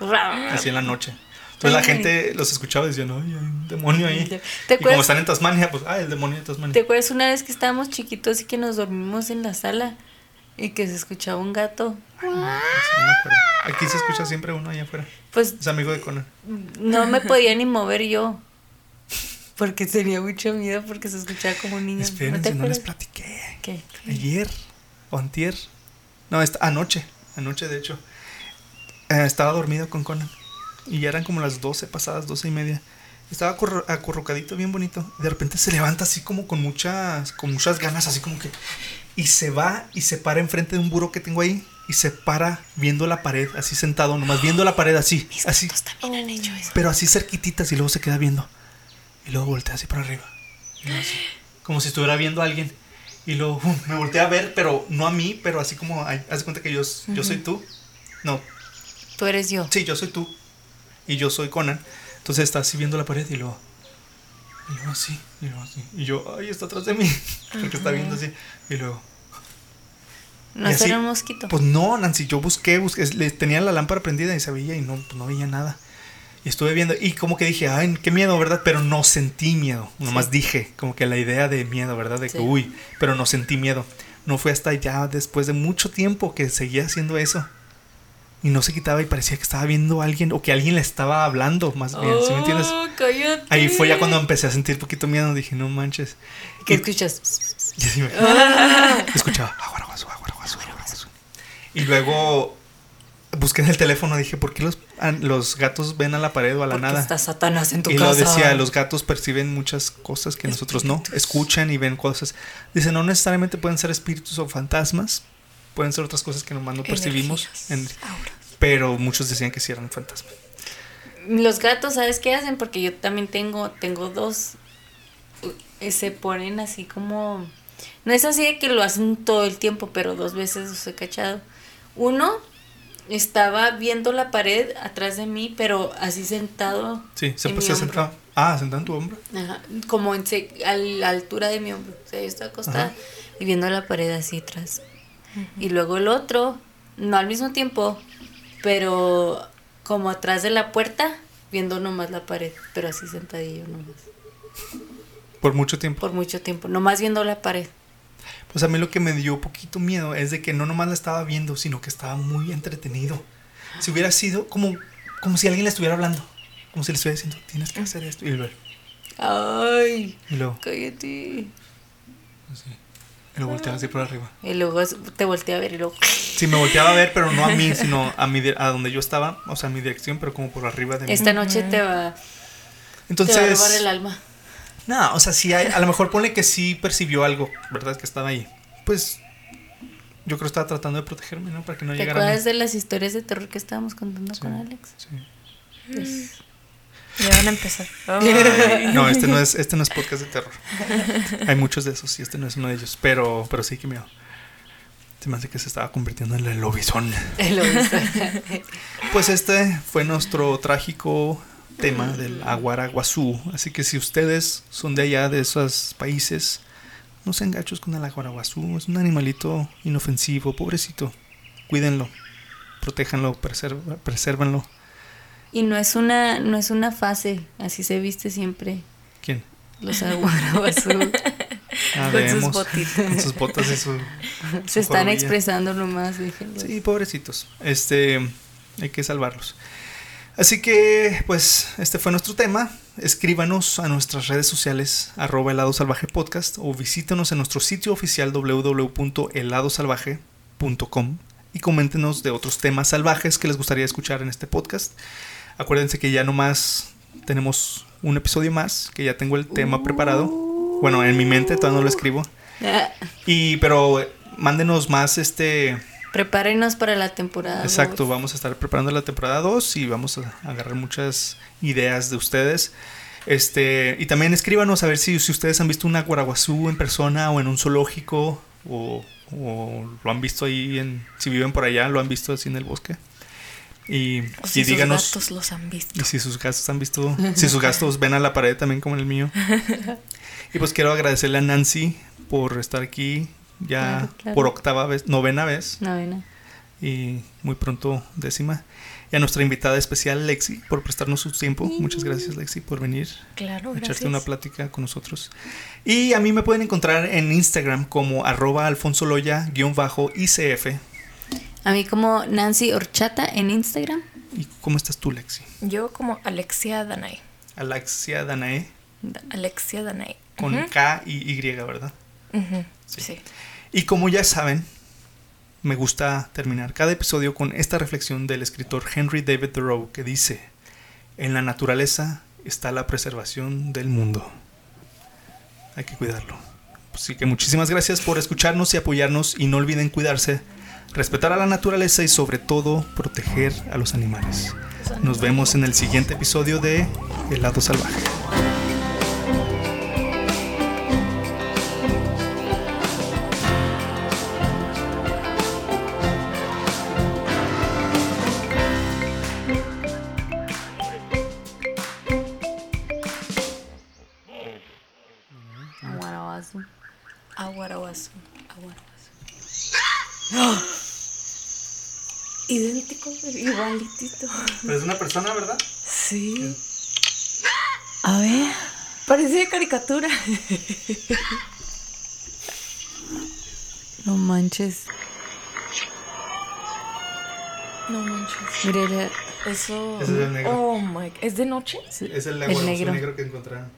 [laughs] así en la noche. Entonces la gente los escuchaba y decían, ay, hay un demonio ahí. ¿Te Y como están en Tasmania, pues, ah, el demonio de Tasmania. ¿Te acuerdas una vez que estábamos chiquitos y que nos dormimos en la sala y que se escuchaba un gato? Sí, no me acuerdo. Aquí se escucha siempre uno allá afuera. Pues Es amigo de Conan. no me podía ni mover yo. Porque tenía mucho miedo porque se escuchaba como un niño. ¿No Espérense, no les acuerdas? platiqué. ¿Qué? Ayer o antier. No, esta, anoche. Anoche, de hecho. Eh, estaba dormido con Conan. Y ya eran como las 12 pasadas, 12 y media. Estaba acurru- acurrucadito, bien bonito. De repente se levanta así como con muchas, con muchas ganas, así como que. Y se va y se para enfrente de un buró que tengo ahí. Y se para viendo la pared, así sentado, nomás viendo la pared así. [gasps] Así. También han hecho eso. Pero así cerquititas y luego se queda viendo. Y luego voltea así para arriba. Y luego así, como si estuviera viendo a alguien. Y luego [laughs] me voltea a ver, pero no a mí, pero así como, ay, haz de cuenta que yo, yo soy tú. No, Tú eres yo. sí, yo soy tú. Y yo soy Conan. Entonces está así viendo la pared y luego... Y luego así, y luego así. Y yo, ay, está atrás de mí. [laughs] Porque está viendo así. Y luego... No así, será un mosquito. Pues no, Nancy, yo busqué, busqué, tenía la lámpara prendida y se veía y no, pues no veía nada. Y estuve viendo, y como que dije, ay, qué miedo, ¿verdad? Pero no sentí miedo. Nomás dije, como que la idea de miedo, ¿verdad? De que, uy, pero no sentí miedo. No fue hasta ya después de mucho tiempo que seguía haciendo eso. Y no se quitaba y parecía que estaba viendo a alguien o que alguien le estaba hablando, más bien, ¿sí me entiendes? Oh, cállate. Ahí fue ya cuando empecé a sentir poquito miedo. Dije, no manches. ¿Qué Y- escuchas? [laughs] y así me- Escuchaba aguaraguazo, aguaraguazo, aguaraguazo. Y luego busqué en el teléfono, dije, ¿por qué los, los gatos ven a la pared o a la Porque nada? está Satanás en tu Y casa. lo decía, los gatos perciben muchas cosas que nosotros no, escuchan y ven cosas. Dice, no necesariamente pueden ser espíritus o fantasmas, pueden ser otras cosas que nomás no percibimos, en- pero muchos decían que sí eran fantasmas. Los gatos, ¿sabes qué hacen? Porque yo también tengo, tengo dos. eh, Se ponen así como. No es así de que lo hacen todo el tiempo, pero dos veces los he cachado. Uno estaba viendo la pared atrás de mí, pero así sentado. Sí, se, mi se sentaba. Ah, sentado en tu hombro. Ajá, como en se- a la altura de mi hombro. O sea, yo estaba acostada Ajá. y viendo la pared así atrás. Y luego el otro, no al mismo tiempo, pero como atrás de la puerta, viendo nomás la pared, pero así sentadillo nomás. Por mucho tiempo. Por mucho tiempo, nomás viendo la pared. Pues a mí lo que me dio poquito miedo es de que no nomás la estaba viendo, sino que estaba muy entretenido. Si hubiera sido como, como si alguien le estuviera hablando. Como si le estuviera diciendo, tienes que hacer esto. Y luego, Ay, y luego, cállate. así. Y lo volteaba así por arriba. Y luego te volteé a ver y luego. Sí, me volteaba a ver, pero no a mí, sino a, mi, a donde yo estaba, o sea, a mi dirección, pero como por arriba de mí. Esta noche te va, te va a Entonces, robar el alma. no, o sea, sí, hay- a lo mejor pone que sí percibió algo, ¿verdad? Que estaba ahí. Pues, yo creo que estaba tratando de protegerme, ¿no? Para que no ¿Te llegara a mí. acuerdas de las historias de terror que estábamos contando Sí, con Alex? sí. Pues, Ya van a empezar. No, este no es, este no es podcast de terror. Hay muchos de esos y este no es uno de ellos. Pero, pero sí que miedo. Se me hace que se estaba convirtiendo en el lobizón. El lobizón. Pues este fue nuestro trágico tema del aguaraguazú. Así que si ustedes son de allá, de esos países, no sean gachos con el aguaraguazú. Es un animalito inofensivo, pobrecito. Cuídenlo, protéjanlo, preserva, presérvanlo. Y no es una, no es una fase, así se viste siempre. ¿Quién? Los aguaraguazú. [laughs] Ah, Con sus vemos. botitas. Con sus botas y su. [laughs] se su están corbilla. expresando nomás, déjenlos. Sí, pobrecitos. Este, hay que salvarlos. Así que, pues, este fue nuestro tema. Escríbanos a nuestras redes sociales, arroba helado salvaje podcast, o visítenos en nuestro sitio oficial www.heladosalvaje.com y coméntenos de otros temas salvajes que les gustaría escuchar en este podcast. Acuérdense que ya nomás tenemos un episodio más, que ya tengo el tema preparado. Bueno, en mi mente todavía no lo escribo. Ah, Y, pero mándenos más este prepárenos para la temporada. Exacto, dos. vamos a estar preparando la temporada 2 y vamos a agarrar muchas ideas de ustedes. Este, y también escríbanos a ver si, si ustedes han visto una guaraguazú en persona o en un zoológico o, o lo han visto ahí en si viven por allá, lo han visto así en el bosque. Y, O si y díganos sus gatos los han visto. y si sus gastos han visto, si sus gastos ven a la pared también como el mío. [laughs] Y pues quiero agradecerle a Nancy por estar aquí ya Claro, claro. por octava vez, novena vez Novena. y muy pronto décima. Y a nuestra invitada especial, Lexi, por prestarnos su tiempo. Muchas gracias, Lexi, por venir Claro, gracias. echarte una plática con nosotros. Y a mí me pueden encontrar en Instagram como arroba alfonsoloya-icf. A mí como Nancy Horchata en Instagram. ¿Y cómo estás tú, Lexi? Yo como Alexia Danay. Alexia Danae, Alexia Danay. con K y Y, ¿verdad? Sí. sí. Y como ya saben, me gusta terminar cada episodio con esta reflexión del escritor Henry David Thoreau que dice, en la naturaleza está la preservación del mundo. Hay que cuidarlo. Así que muchísimas gracias por escucharnos y apoyarnos y no olviden cuidarse, respetar a la naturaleza y sobre todo proteger a los animales. Nos vemos en el siguiente episodio de El lado salvaje. Aguaraguazú. Aguaraguazú. Aguaraguazú. Idéntico, igualitito. Pero es una persona, ¿verdad? Sí. A ver. Parecía caricatura. No manches. No manches. Mire, Eso. Ese es el negro. Oh my. ¿Es de noche? Es el, El negro. negro que encontraron.